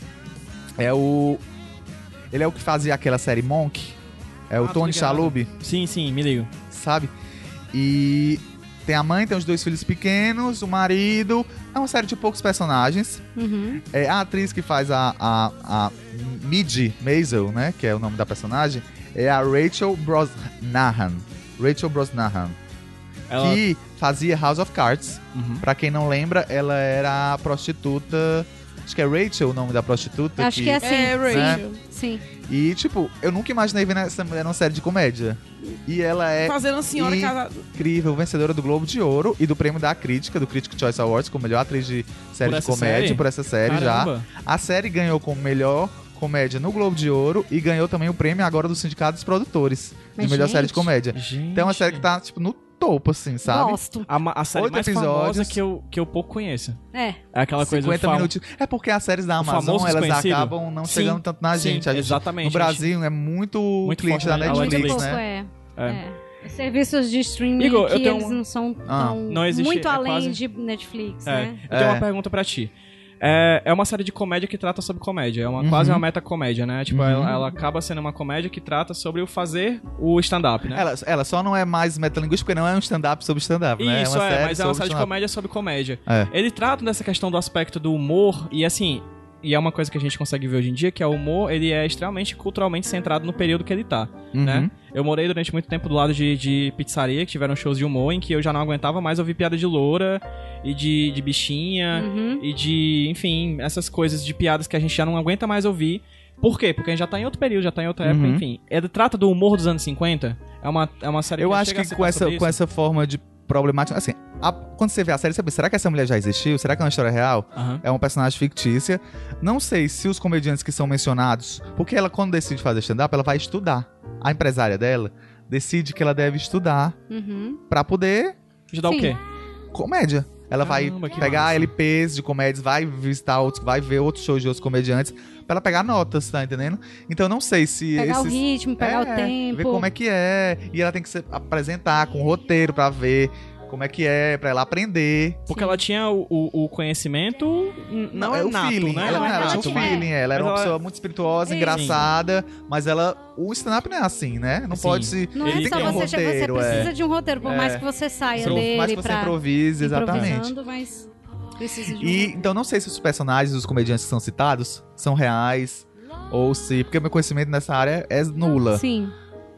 É o. Ele é o que fazia aquela série Monk. É o Ah, tô Tony. Shalhoub Sim, sim, me ligo. sabe? E tem a mãe, tem os dois filhos pequenos, o marido. É uma série de poucos personagens. Uhum. É a atriz que faz a, a, a Midge Maisel, né? Que é o nome da personagem. É a Rachel Brosnahan. Rachel Brosnahan. Ela... Que fazia House of Cards. Uhum. Pra quem não lembra, ela era a prostituta. Acho que é Rachel o nome da prostituta. Acho que é assim. É, Rachel. Sim. E, tipo, eu nunca imaginei ver essa mulher numa série de comédia. E ela é Fazendo uma senhora casada. incrível, vencedora do Globo de Ouro e do prêmio da crítica, do Critics' Choice Awards, como melhor atriz de série Por de comédia, série? por essa série já. Caramba. A série ganhou como melhor comédia no Globo de Ouro e ganhou também o prêmio agora do Sindicato dos Produtores Mas, de melhor série de gente, comédia. Gente. Então é uma série que tá, tipo, no topo, assim, sabe? Gosto. A, a série Oito mais famosa episódios. que eu, que eu pouco conheço. É. É aquela coisa do 50 fam- minutos. É porque as séries da Amazon, elas acabam não Sim, chegando tanto na sim, gente. Gente exatamente, No a gente- Brasil é muito, Muito cliente forte da na Netflix, Netflix, Muito né? pouco, é. É. É. Serviços de streaming Igor, eu que tenho eles um- não são Ah. tão Não existe- muito é além quase- de Netflix, É, né? eu tenho É. uma pergunta pra ti. É, é uma série de comédia que trata sobre comédia. É uma, Uhum. quase uma metacomédia, né? Tipo, Uhum. ela, ela acaba sendo uma comédia que trata sobre o fazer o stand-up, né? Ela, ela só não é mais metalinguística porque não é um stand-up sobre stand-up, né? Isso, é, uma é, série mas é uma sobre série de comédia sobre comédia. É. Ele trata dessa questão do aspecto do humor e assim. E é uma coisa que a gente consegue ver hoje em dia, que é o humor, ele é extremamente culturalmente centrado no período que ele tá, Uhum. né? Eu morei durante muito tempo do lado de, de pizzaria, que tiveram shows de humor, em que eu já não aguentava mais ouvir piada de loura e de, de bichinha Uhum. e de, enfim, essas coisas de piadas que a gente já não aguenta mais ouvir. Por quê? Porque a gente já tá em outro período, já tá em outra época, Uhum. enfim. Ele trata do humor dos anos 50, é uma, é uma série Eu que acho que com essa, com isso. essa forma de problemática. Assim, a- quando você vê a série, você pensa, será que essa mulher já existiu? Será que é uma história real? Aham. É uma personagem fictícia. Não sei se os comediantes que são mencionados. Porque ela, quando decide fazer stand-up, ela vai estudar. A empresária dela decide que ela deve estudar Uhum. pra poder Ajudar o quê? comédia. Ela Caramba, vai pegar massa. LPs de comédias, vai visitar outros, vai ver outros shows de outros comediantes pra ela pegar notas, tá entendendo? Então eu não sei se Pegar esses o ritmo, pegar o É, tempo. Ver como é que é. E ela tem que se apresentar com roteiro pra ver como é que é, pra ela aprender. Porque ela tinha o, o, o conhecimento. Não, é o nato, feeling. né? Ela, Não, ela ela tinha um tinha- feeling, ela era Mas uma ela- pessoa muito espirituosa, Sim. engraçada, mas ela. O stand-up não é assim, né? Não Sim. pode se. Não Ele é só um você, você roteiro, precisa é. de um roteiro, por É. mais que você saia Pro- dele mais que você pra improvise, exatamente. mas precisa de um E roteiro. então não sei se os personagens, os comediantes que são citados, são reais. Ou se. Porque meu conhecimento nessa área é nula. Sim.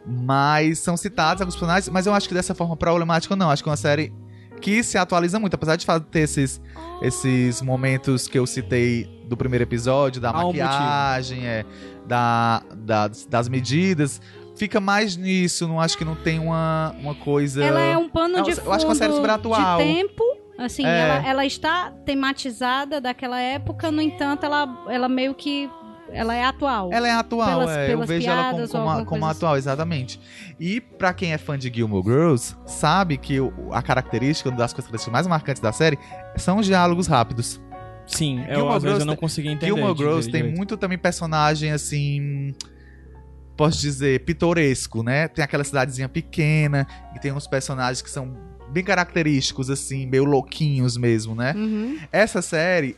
Mas são citados alguns personagens, mas eu acho que dessa forma problemática não. Acho que é uma série que se atualiza muito. Apesar de ter esses, esses momentos que eu citei do primeiro episódio, da Há um maquiagem, é, da, das, das medidas. Fica mais nisso, não acho que não tem uma, uma coisa. Ela é um pano Não, de eu fundo acho que é uma série super atual. de tempo. Assim, É. ela, ela está tematizada daquela época, no entanto, ela, ela meio que. Ela é atual. Ela é atual, Pelas- é. eu pelas vejo ela como, como, como coisa assim. atual, exatamente. E pra quem é fã de Gilmore Girls, sabe que a característica, uma das características mais marcantes da série, são os diálogos rápidos. Sim, eu, Gilmore às vezes eu não consegui entender. Gilmore Girls tem direito. muito também personagem, assim... Posso dizer, pitoresco, né? Tem aquela cidadezinha pequena, e tem uns personagens que são bem característicos, assim, meio louquinhos mesmo, né? Uhum. Essa série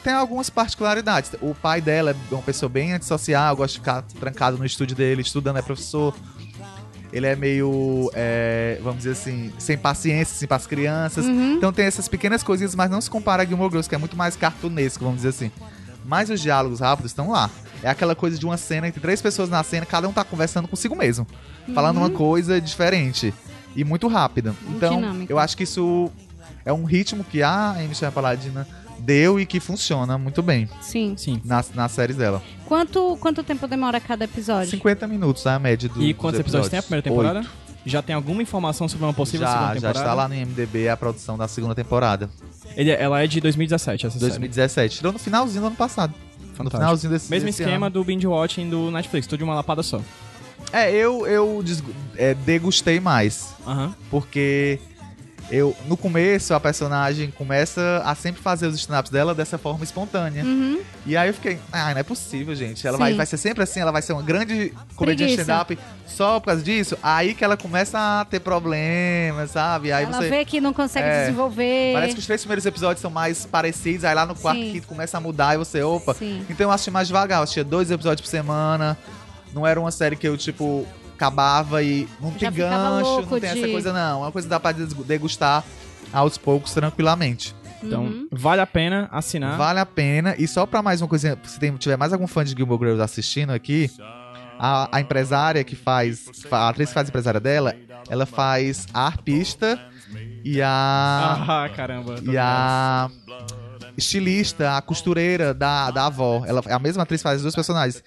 tem algumas particularidades. O pai dela é uma pessoa bem antissocial, gosta de ficar trancado no estúdio dele, estudando, é professor. Ele é meio, é, vamos dizer assim, sem paciência, assim, para as crianças. Uhum. Então tem essas pequenas coisinhas, mas não se compara a Gilmore Girls, que é muito mais cartunesco, vamos dizer assim. Mas os diálogos rápidos estão lá. É aquela coisa de uma cena entre três pessoas na cena, cada um tá conversando consigo mesmo. Falando Uhum. uma coisa diferente. E muito rápida. Então, Dinâmica. eu acho que isso é um ritmo que a Amy Paladina deu e que funciona muito bem Sim. Sim. nas, nas séries dela. Quanto, quanto tempo demora cada episódio? 50 minutos, é a média do E quantos episódios tem a primeira temporada? Oito. Já tem alguma informação sobre uma possível Já, segunda já temporada? está lá no IMDB a produção da segunda temporada. Ele- ela é de 2017, essa série. 2017. Tirou no finalzinho do ano passado. No Fantástico. finalzinho desse Mesmo desse esquema ano. do binge watching do Netflix, tudo de uma lapada só. É, eu, eu é, degustei mais. Aham. Porque eu no começo a personagem começa a sempre fazer os stand-ups dela dessa forma espontânea. Uhum. E aí eu fiquei, ah, não é possível, gente. Ela Sim. vai, vai ser sempre assim, ela vai ser uma grande comediante stand-up só por causa disso. Aí que ela começa a ter problemas, sabe? Aí Ela você. vê que não consegue É, desenvolver. Parece que os três primeiros episódios são mais parecidos, aí lá no quarto, Sim. quinto começa a mudar e você, opa. Sim. Então eu assisti mais devagar, eu assistia dois episódios por semana. Não era uma série que eu, tipo, acabava e não tem gancho, não tem essa de- coisa, não. É uma coisa que dá pra degustar aos poucos, tranquilamente. Então, Uhum. vale a pena assinar. Vale a pena. E só pra mais uma coisinha, se tem- tiver mais algum fã de Gilmore Girls assistindo aqui, a, a empresária que faz, a atriz que faz a empresária dela, ela faz a arpista e a Ah, caramba. e a estilista, a costureira da, da avó. Ela é a mesma atriz que faz as duas personagens.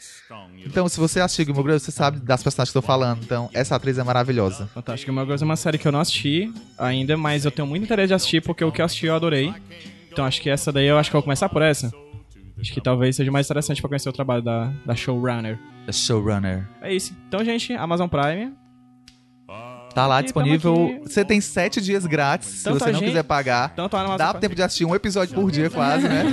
Então, se você assistir Gilmore Girls, você sabe das personagens que eu tô falando. Então, essa atriz é maravilhosa. Fantástico. Uma coisa é uma série que eu não assisti ainda, mas eu tenho muito interesse de assistir porque o que eu assisti eu adorei. Então acho que essa daí eu acho que eu vou começar por essa. Acho que talvez seja mais interessante pra conhecer o trabalho da, da showrunner. The Showrunner. É isso. Então, gente, Amazon Prime. Tá lá Aqui, disponível. Você tem sete dias grátis, se Tanta você não gente- quiser pagar. Tanto a Amazon Dá tempo de assistir um episódio por dia, quase, né?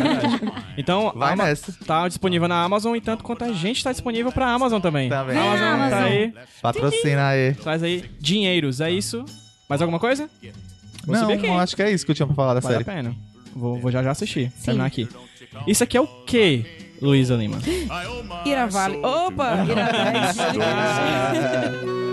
Então, Vai a Ama- nessa. tá disponível na Amazon e tanto quanto a gente tá disponível pra Amazon também. Também. A Amazon, Amazon. tá aí, Patrocina aí. traz aí dinheiros, é isso? Mais alguma coisa? Vou Não, não, acho que é isso que eu tinha pra falar da Vale a série. pena. Vou, vou já já assistir. Terminar aqui. Isso aqui é o quê, Luísa Lima? Ira Vale. Opa! Ira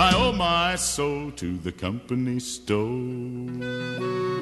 I owe my soul to the company store.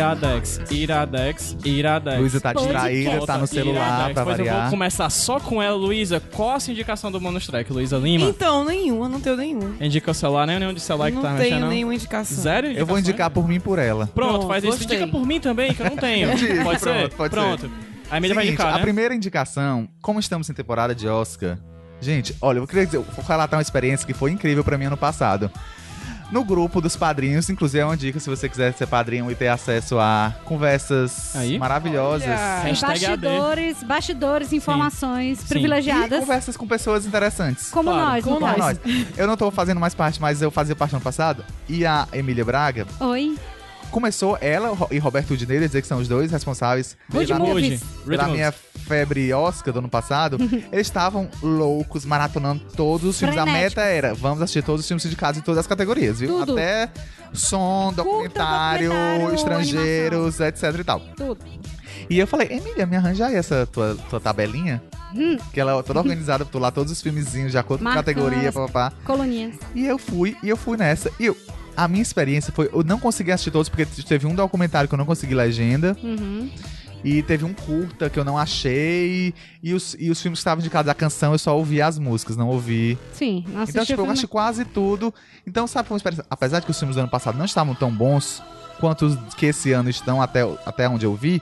Iradex, Iradex, Iradex. Luísa tá distraída, tá no celular pra pois eu vou variar. começar só com ela, Luísa. Qual a sua indicação do bonus track, Luísa Lima? Então, nenhuma, não tenho nenhum. Indica o celular, nem nenhum de celular que não tá tenho mexendo. não? nenhuma indicação. Zero Eu vou indicações? indicar por mim e por ela. Pronto, Pronto, faz isso. gostei. Indica por mim também, que eu não tenho. Pode ser? pronto, pode ser. Pronto. A Emília vai Seguinte, indicar, a né? primeira indicação, como estamos em temporada de Oscar, gente, olha, eu queria dizer, vou relatar uma experiência que foi incrível pra mim ano passado. No grupo dos padrinhos, inclusive é uma dica se você quiser ser padrinho e ter acesso a conversas Aí. maravilhosas. Olha. Bastidores, bastidores, informações E privilegiadas. conversas com pessoas interessantes. Como Claro, nós, como caso. Nós. Eu não tô fazendo mais parte, mas eu fazia parte no passado. E a Emília Braga Oi. Começou, ela e Roberto Udinei, dizer que são os dois responsáveis Good pela, movies. Minha febre Oscar do ano passado. eles estavam loucos, maratonando todos os filmes. A meta era, vamos assistir todos os filmes indicados em todas as categorias, viu? Tudo. Até som, documentário, documentário, estrangeiros, etc e tal. Tudo. E eu falei, Emília, me arranja aí essa tua, tua tabelinha. Hum. Que ela é toda organizada, tô lá todos os filmezinhos de acordo com categoria, papapá. Coluninhas. E eu fui, e eu fui nessa. E eu, a minha experiência foi, eu não consegui assistir todos, porque teve um documentário que eu não consegui legenda. Uhum. E teve um curta que eu não achei. E os, e os filmes que estavam indicados a canção, eu só ouvi as músicas, não ouvi. Sim, não então, tipo, eu achei quase tudo. Então, sabe, foi uma experiência. Apesar de que os filmes do ano passado não estavam tão bons quanto os que esse ano estão até, até onde eu vi,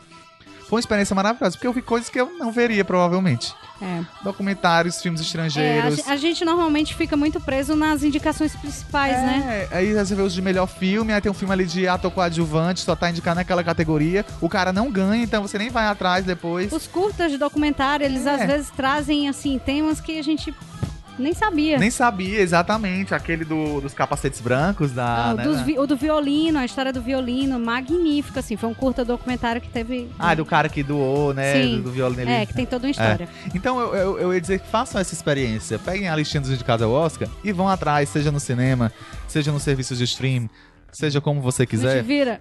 foi uma experiência maravilhosa, porque eu vi coisas que eu não veria, provavelmente. É. Documentários, filmes É, a, estrangeiros. a gente normalmente fica muito preso nas indicações principais, né? É, aí você vê os de melhor filme, aí tem um filme ali de ator coadjuvante, só tá indicado naquela categoria. O cara não ganha, então você nem vai atrás depois. Os curtas de documentário, eles É. às vezes trazem, assim, temas que a gente nem sabia. Nem sabia exatamente. Aquele do- dos capacetes brancos da. Ah, né, dos né? o do violino, a história do violino, magnífico, assim. Foi um curta documentário que teve. Ah, do cara que doou, né? Sim. Do, do violino. É, que tem toda uma história. Então eu, eu, eu ia dizer que façam essa experiência. Peguem a listinha dos indicados ao Oscar e vão atrás, seja no cinema, seja nos serviços de stream, seja como você A gente quiser. vira.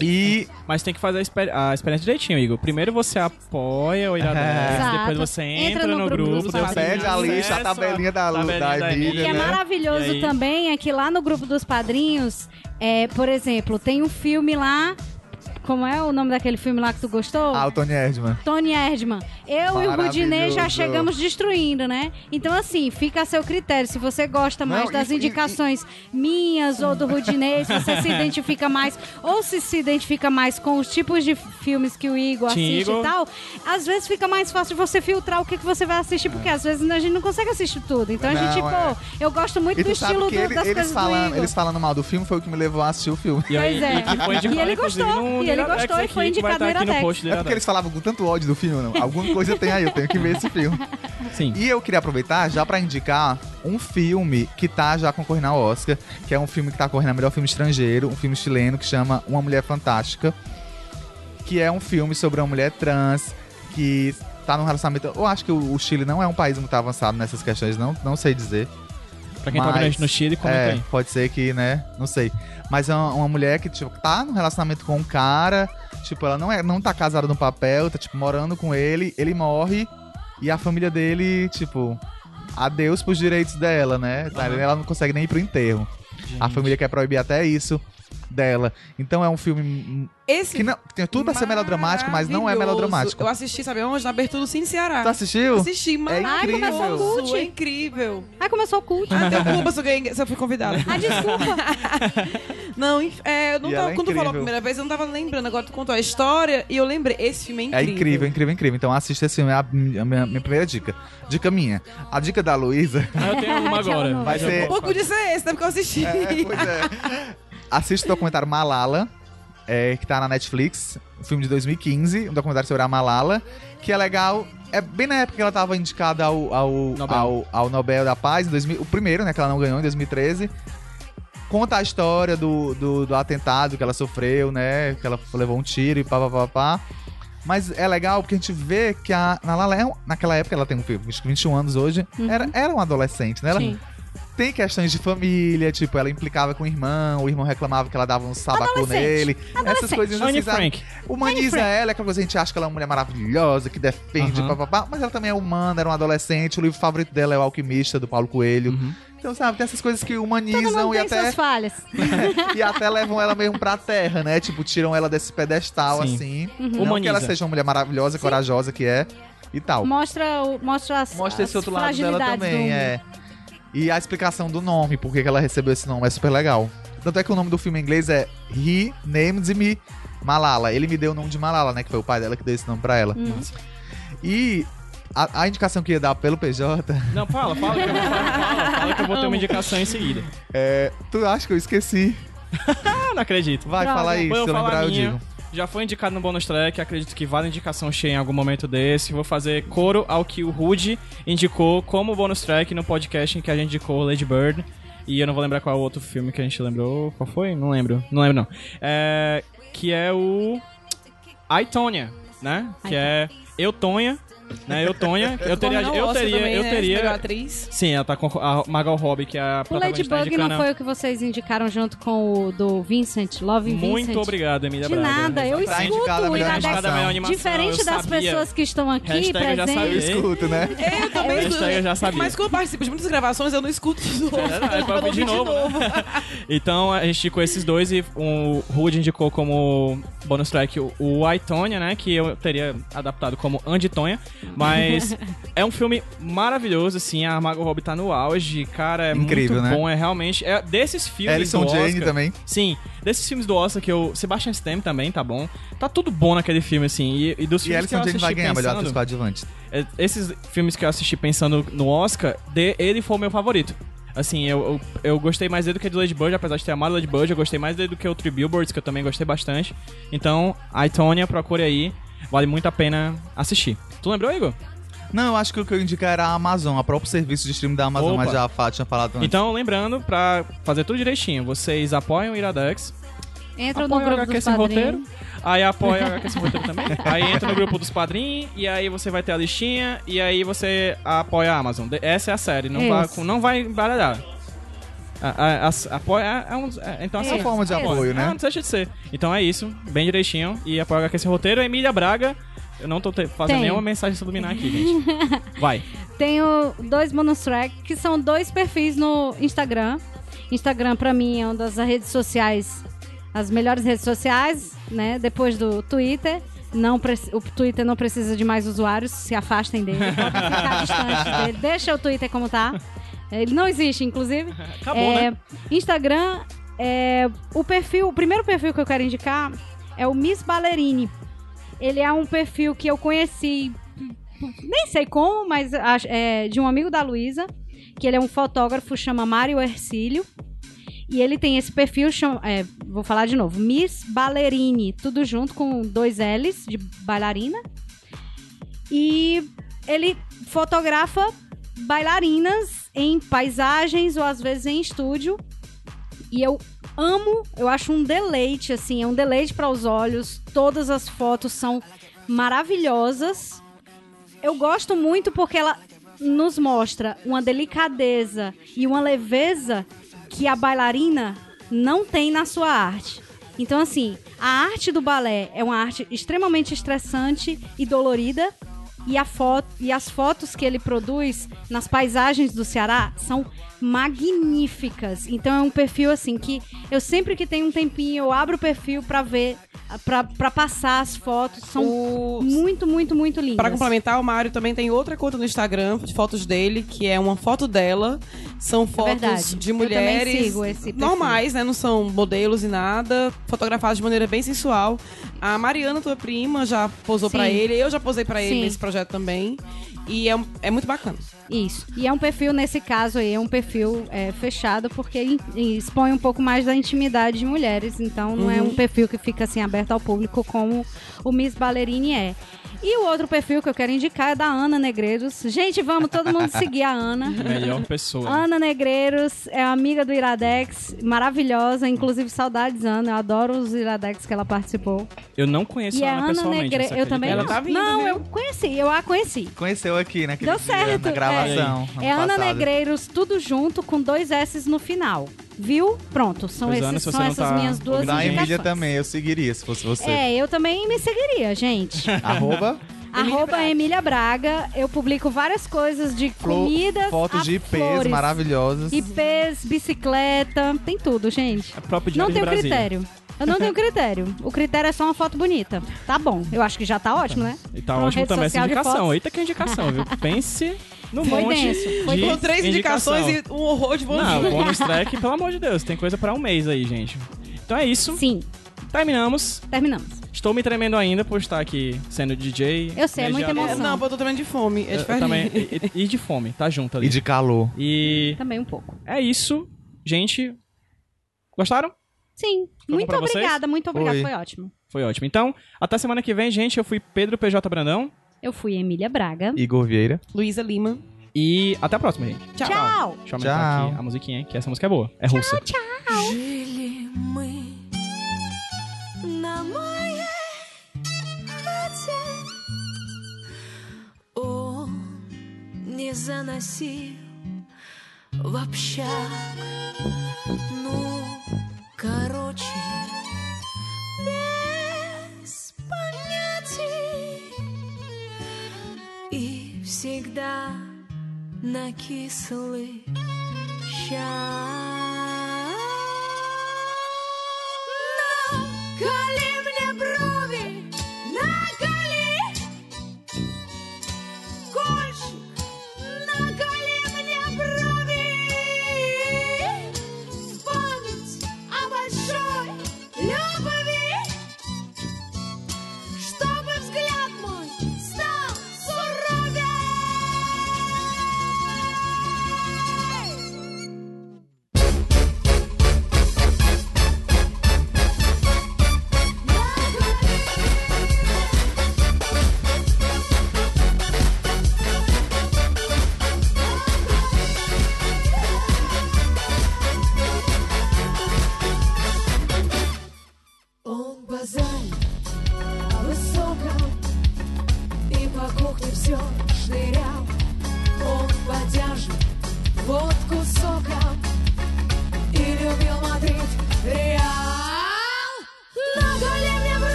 E Mas tem que fazer a, exper- a experiência direitinho, Igor. Primeiro você apoia o Iradex, Exato. depois você entra, Entra no no, grupo grupo, você pede a lista, a tabelinha da, Lu- tabelinha da da Emília, O que é né? maravilhoso aí? também é que lá no grupo dos padrinhos, é, por exemplo, tem um filme lá. Como é o nome daquele filme lá que tu gostou? Ah, o Tony Erdman. Tony Erdman. Eu e o Rudinei já chegamos destruindo, né? Então, assim, fica a seu critério. Se você gosta mais Não, das e- e- indicações minhas ou do Rudinei, se você se identifica mais, ou se se identifica mais com os tipos de filmes que o Igor Sim, assiste Igor. e tal, às vezes fica mais fácil você filtrar o que, que você vai assistir, porque às vezes a gente não consegue assistir tudo. Então a Não, gente, é. pô, eu gosto muito E do estilo do- ele- das eles, coisas Igor. eles falando mal do filme foi o que me levou a assistir o filme. E aí, Pois é. e E ele gostou, e ele Iradex gostou, e foi que indicado no Iradex. post do É porque eles falavam com tanto ódio do filme, não. Alguma coisa tem aí, eu tenho que ver esse filme. Sim. E eu queria aproveitar já pra indicar um filme que tá já concorrendo ao Oscar, que é um filme que tá correndo a melhor filme estrangeiro, um filme chileno que chama Uma Mulher Fantástica, que é um filme sobre uma mulher trans que tá num relacionamento. Eu acho que o o Chile não é um país muito avançado nessas questões, não, não sei dizer. Pra quem tá Mas- ouvindo no Chile, comenta É, aí. pode ser que, né? Não sei. Mas é uma, uma mulher que, tipo, tá num relacionamento com um cara. Tipo, ela não, é, não tá casada no papel, tá, tipo, morando com ele. Ele morre. E a família dele, tipo, adeus pros direitos dela, né? Tá, Ela não consegue nem ir pro enterro. A família quer proibir até isso dela. Então é um filme Esse que não, tem tudo pra ser melodramático, mas não é melodramático. Eu assisti, sabe onde? Na abertura do Cine Ceará. Tu assistiu? Assisti, É maravilhoso. incrível. É incrível. Aí começou o culto. Ah, deu culpa se eu, ganhei, se eu fui convidada. Ah, desculpa. Não, é, eu não tava, é quando tu falou a primeira vez, eu não tava lembrando. Agora tu contou a história e eu lembrei. Esse filme é É incrível. incrível, incrível, incrível. Então assista esse filme, é a, a minha, minha primeira dica. Dica minha. A dica da Luísa Ah, eu tenho uma agora. vai ser. Um pouco disso é esse, né? Porque eu assisti. É, pois é. Assista o documentário Malala, é, que tá na Netflix, um filme de 2015, um documentário sobre a Malala, que é legal. É bem na época que ela tava indicada ao, ao, Nobel. ao, ao Nobel da Paz, em 2000, o primeiro, né, que ela não ganhou em 2013. Conta a história do, do, do atentado que ela sofreu, né? Que ela levou um tiro e pá, pá, pá, pá. Mas é legal porque a gente vê que a Malala, é um- naquela época, ela tem um filho, acho que 21 anos hoje, era, era um adolescente, né? Ela, Sim. Tem questões de família, tipo, ela implicava com o irmão, o irmão reclamava que ela dava um sabacu Adolescente. nele. Essas coisas assim, sabe? Frank. Humaniza ela, é aquela coisa que a gente acha que ela é uma mulher maravilhosa, que defende, Aham. papapá, mas ela também é humana, era um adolescente, o livro favorito dela é O Alquimista, do Paulo Coelho. Uhum. Então, sabe, tem essas coisas que Todo humanizam e até, suas falhas. e até levam ela mesmo pra terra, né? Tipo, tiram ela desse pedestal, Sim. assim. Uhum. Não que Humaniza. ela seja uma mulher maravilhosa, corajosa que é, e tal. Mostra, mostra as, Mostra as esse outro lado dela também, do é. E a explicação do nome, por que que ela recebeu esse nome, é super legal. Tanto é que o nome do filme em inglês é He Named Me Malala. Ele me deu o nome de Malala, né? Que foi o pai dela que deu esse nome pra ela. Hum. E a, a indicação que ia dar pelo PJ Não, fala, fala que eu vou, fala, fala, fala que eu vou ter uma indicação em seguida. é. Tu acha que eu esqueci? Ah, não acredito. Vai, Droga. fala aí, se eu falar lembrar eu digo. Já foi indicado no bonus track, acredito que vale indicação cheia em algum momento desse. Vou fazer coro ao que o Rude indicou como bonus track no podcast em que a gente indicou Lady Bird. E eu não vou lembrar qual é o outro filme que a gente lembrou. Qual foi? Não lembro. Não lembro, não. É, que é o. I, Tonya, né? Que é Eu, Tonha. Né? Eu, Tonha. Eu teria. Concorreu ao Eu teria. também, eu né? Teria atriz. sim, ela tá com a Margot Robbie, que é a O protagonista Ladybug não foi o que vocês indicaram junto com o do Vincent, Love Vincent? Muito obrigado, Emília De Braga. nada, eu Tá escuto o Iradex. Diferente eu das sabia. pessoas que estão aqui Hashtag eu já Eu sabia. presentes. escuto, né? Eu também escuto. eu já sabia. Mas quando eu participo de muitas gravações, eu não escuto de novo. É, pra Eu ouvir de ouvi novo, né? Então a gente indicou esses dois e o Rude indicou como bonus track o, o Aitonia, né? Que eu teria adaptado como Anditonha. Mas é um filme maravilhoso, assim. A Margot Robbie tá no auge, cara. É Incrível, muito né? bom. É realmente. É desses filmes. Alison do Jane Oscar, também. Sim, desses filmes do Oscar que eu. Sebastian Stan também, tá bom. Tá tudo bom naquele filme, assim. E, e dos E filmes que eu Jane assisti vai ganhar melhor pensando- atriz coadjuvante. é, esses filmes que eu assisti pensando no Oscar, de, ele foi o meu favorito. Assim, eu, eu, eu gostei mais dele do que do Lady Bird, apesar de ter amado Lady Bird, eu gostei mais dele do que o Three Billboards, que eu também gostei bastante. Então, a Tonya, procure aí, vale muito a pena assistir. Tu lembrou, Igor? Não, eu acho que o que eu indicar era a Amazon, a próprio serviço de streaming da Amazon, Opa. mas já a Fá tinha falado antes. Então, lembrando, pra fazer tudo direitinho, vocês apoiam o Iradex, Entra no apoiam o grupo HQ dos Sem padrinhos. Roteiro, aí apoia o HQ Sem Roteiro também, aí entra no grupo dos padrinhos, e aí você vai ter a listinha, e aí você apoia a Amazon. De- Essa é a série, não vai, não vai baralhar. A, a, a- apoia é, um, é, então Essa assim, forma de Isso. apoio, Ah, né? não deixa de ser. Então é isso, bem direitinho. E apoia o HQ Sem Roteiro. Emília Braga. Eu não tô fazendo nenhuma mensagem subliminar aqui, gente. Vai. Tenho dois bonus track, que são dois perfis no Instagram. Instagram, pra mim, é uma das redes sociais, as melhores redes sociais, né? Depois do Twitter. Não o Twitter não precisa de mais usuários, se afastem dele. Ficar distante dele. Deixa o Twitter como tá. Ele não existe, inclusive. Acabou, É, né? Instagram, é, o perfil, o primeiro perfil que eu quero indicar é o Miss Ballerini. Ele é um perfil que eu conheci, nem sei como, mas é de um amigo da Luísa, que ele é um fotógrafo, chama Mário Ercílio. E ele tem esse perfil, chama- é, vou falar de novo, Miss Ballerini, tudo junto com dois L's de bailarina. E ele fotografa bailarinas em paisagens ou às vezes em estúdio. E eu amo, eu acho um deleite, assim, é um deleite para os olhos. Todas as fotos são maravilhosas. Eu gosto muito porque ela nos mostra uma delicadeza e uma leveza que a bailarina não tem na sua arte. Então, assim, a arte do balé é uma arte extremamente estressante e dolorida. E, a foto, e as fotos que ele produz nas paisagens do Ceará são magníficas. Então é um perfil assim que eu sempre que tenho um tempinho eu abro o perfil pra ver, pra passar as fotos. São O- muito, muito, muito lindas. Para complementar, o Mário também tem outra conta no Instagram de fotos dele, que é uma foto dela. São fotos verdade. de mulheres sigo esse perfil. normais, né? Não são modelos e nada. Fotografadas de maneira bem sensual. A Mariana, tua prima, já posou pra ele. Eu já posei pra ele nesse projeto também. E é, um- é muito bacana. Isso. E é um perfil, nesse caso aí, é um perfil é, fechado, porque expõe um pouco mais da intimidade de mulheres. Então não é um perfil que fica assim aberto ao público como o Miss Ballerine é. E o outro perfil que eu quero indicar é da Ana Negreiros. Gente, vamos todo mundo seguir a Ana. Melhor pessoa. Ana Negreiros é amiga do Iradex, maravilhosa, inclusive saudades Ana, eu adoro os Iradex que ela participou. Eu não conheço e a a Ana Ana pessoalmente. Negreiros, você eu também Ela não. tá vindo, não, viu? eu conheci, eu a conheci. Conheceu aqui naquele Deu dia, certo. na gravação. ano É Ana passado. Negreiros, tudo junto, com dois S no final. Viu? Pronto, são, Pois, esses, Ana, são não essas tá minhas duas Da Gente. Emília indicações. também, eu seguiria se fosse você. É, eu também me seguiria, gente. Arroba Arroba. Emília Braga. Eu publico várias coisas de flo- comidas fotos de IPs flores. maravilhosas. IPs, bicicleta, tem tudo, gente. É próprio Não de tenho Brasília. critério. Eu não tenho critério. O critério é só uma foto bonita. Tá bom. Eu acho que já tá ótimo, né? E tá Pra ótimo também essa indicação. Eita, que indicação, viu? Pense no Foi monte denso, foi Com três indicações e um horror de bônus. Não, bônus track, pelo amor de Deus, tem coisa pra um mês aí, gente. Então é isso. Sim, Terminamos. terminamos. Estou me tremendo ainda por estar aqui sendo DJ. Eu sei, é muita emoção. Não, eu tô tremendo de fome. É Eu- eu diferente. também, e, e de fome, tá junto ali. E de calor. E Também um pouco. é isso, gente. Gostaram? Sim. bom muito pra vocês? obrigada, muito obrigada. Foi. Foi ótimo. Foi ótimo. Então, até semana que vem, gente. Eu fui Pedro PJ Brandão. Eu fui Emília Braga. Igor Vieira. Luísa Lima. E até a próxima, gente. Tchau. Tchau. Deixa eu aumentar Tchau. aqui a musiquinha, que essa música é boa. É russa. Жили мы на моей хате. Он не заносил в общак. Ну, короче, без понятий. И всегда на кислый Наколи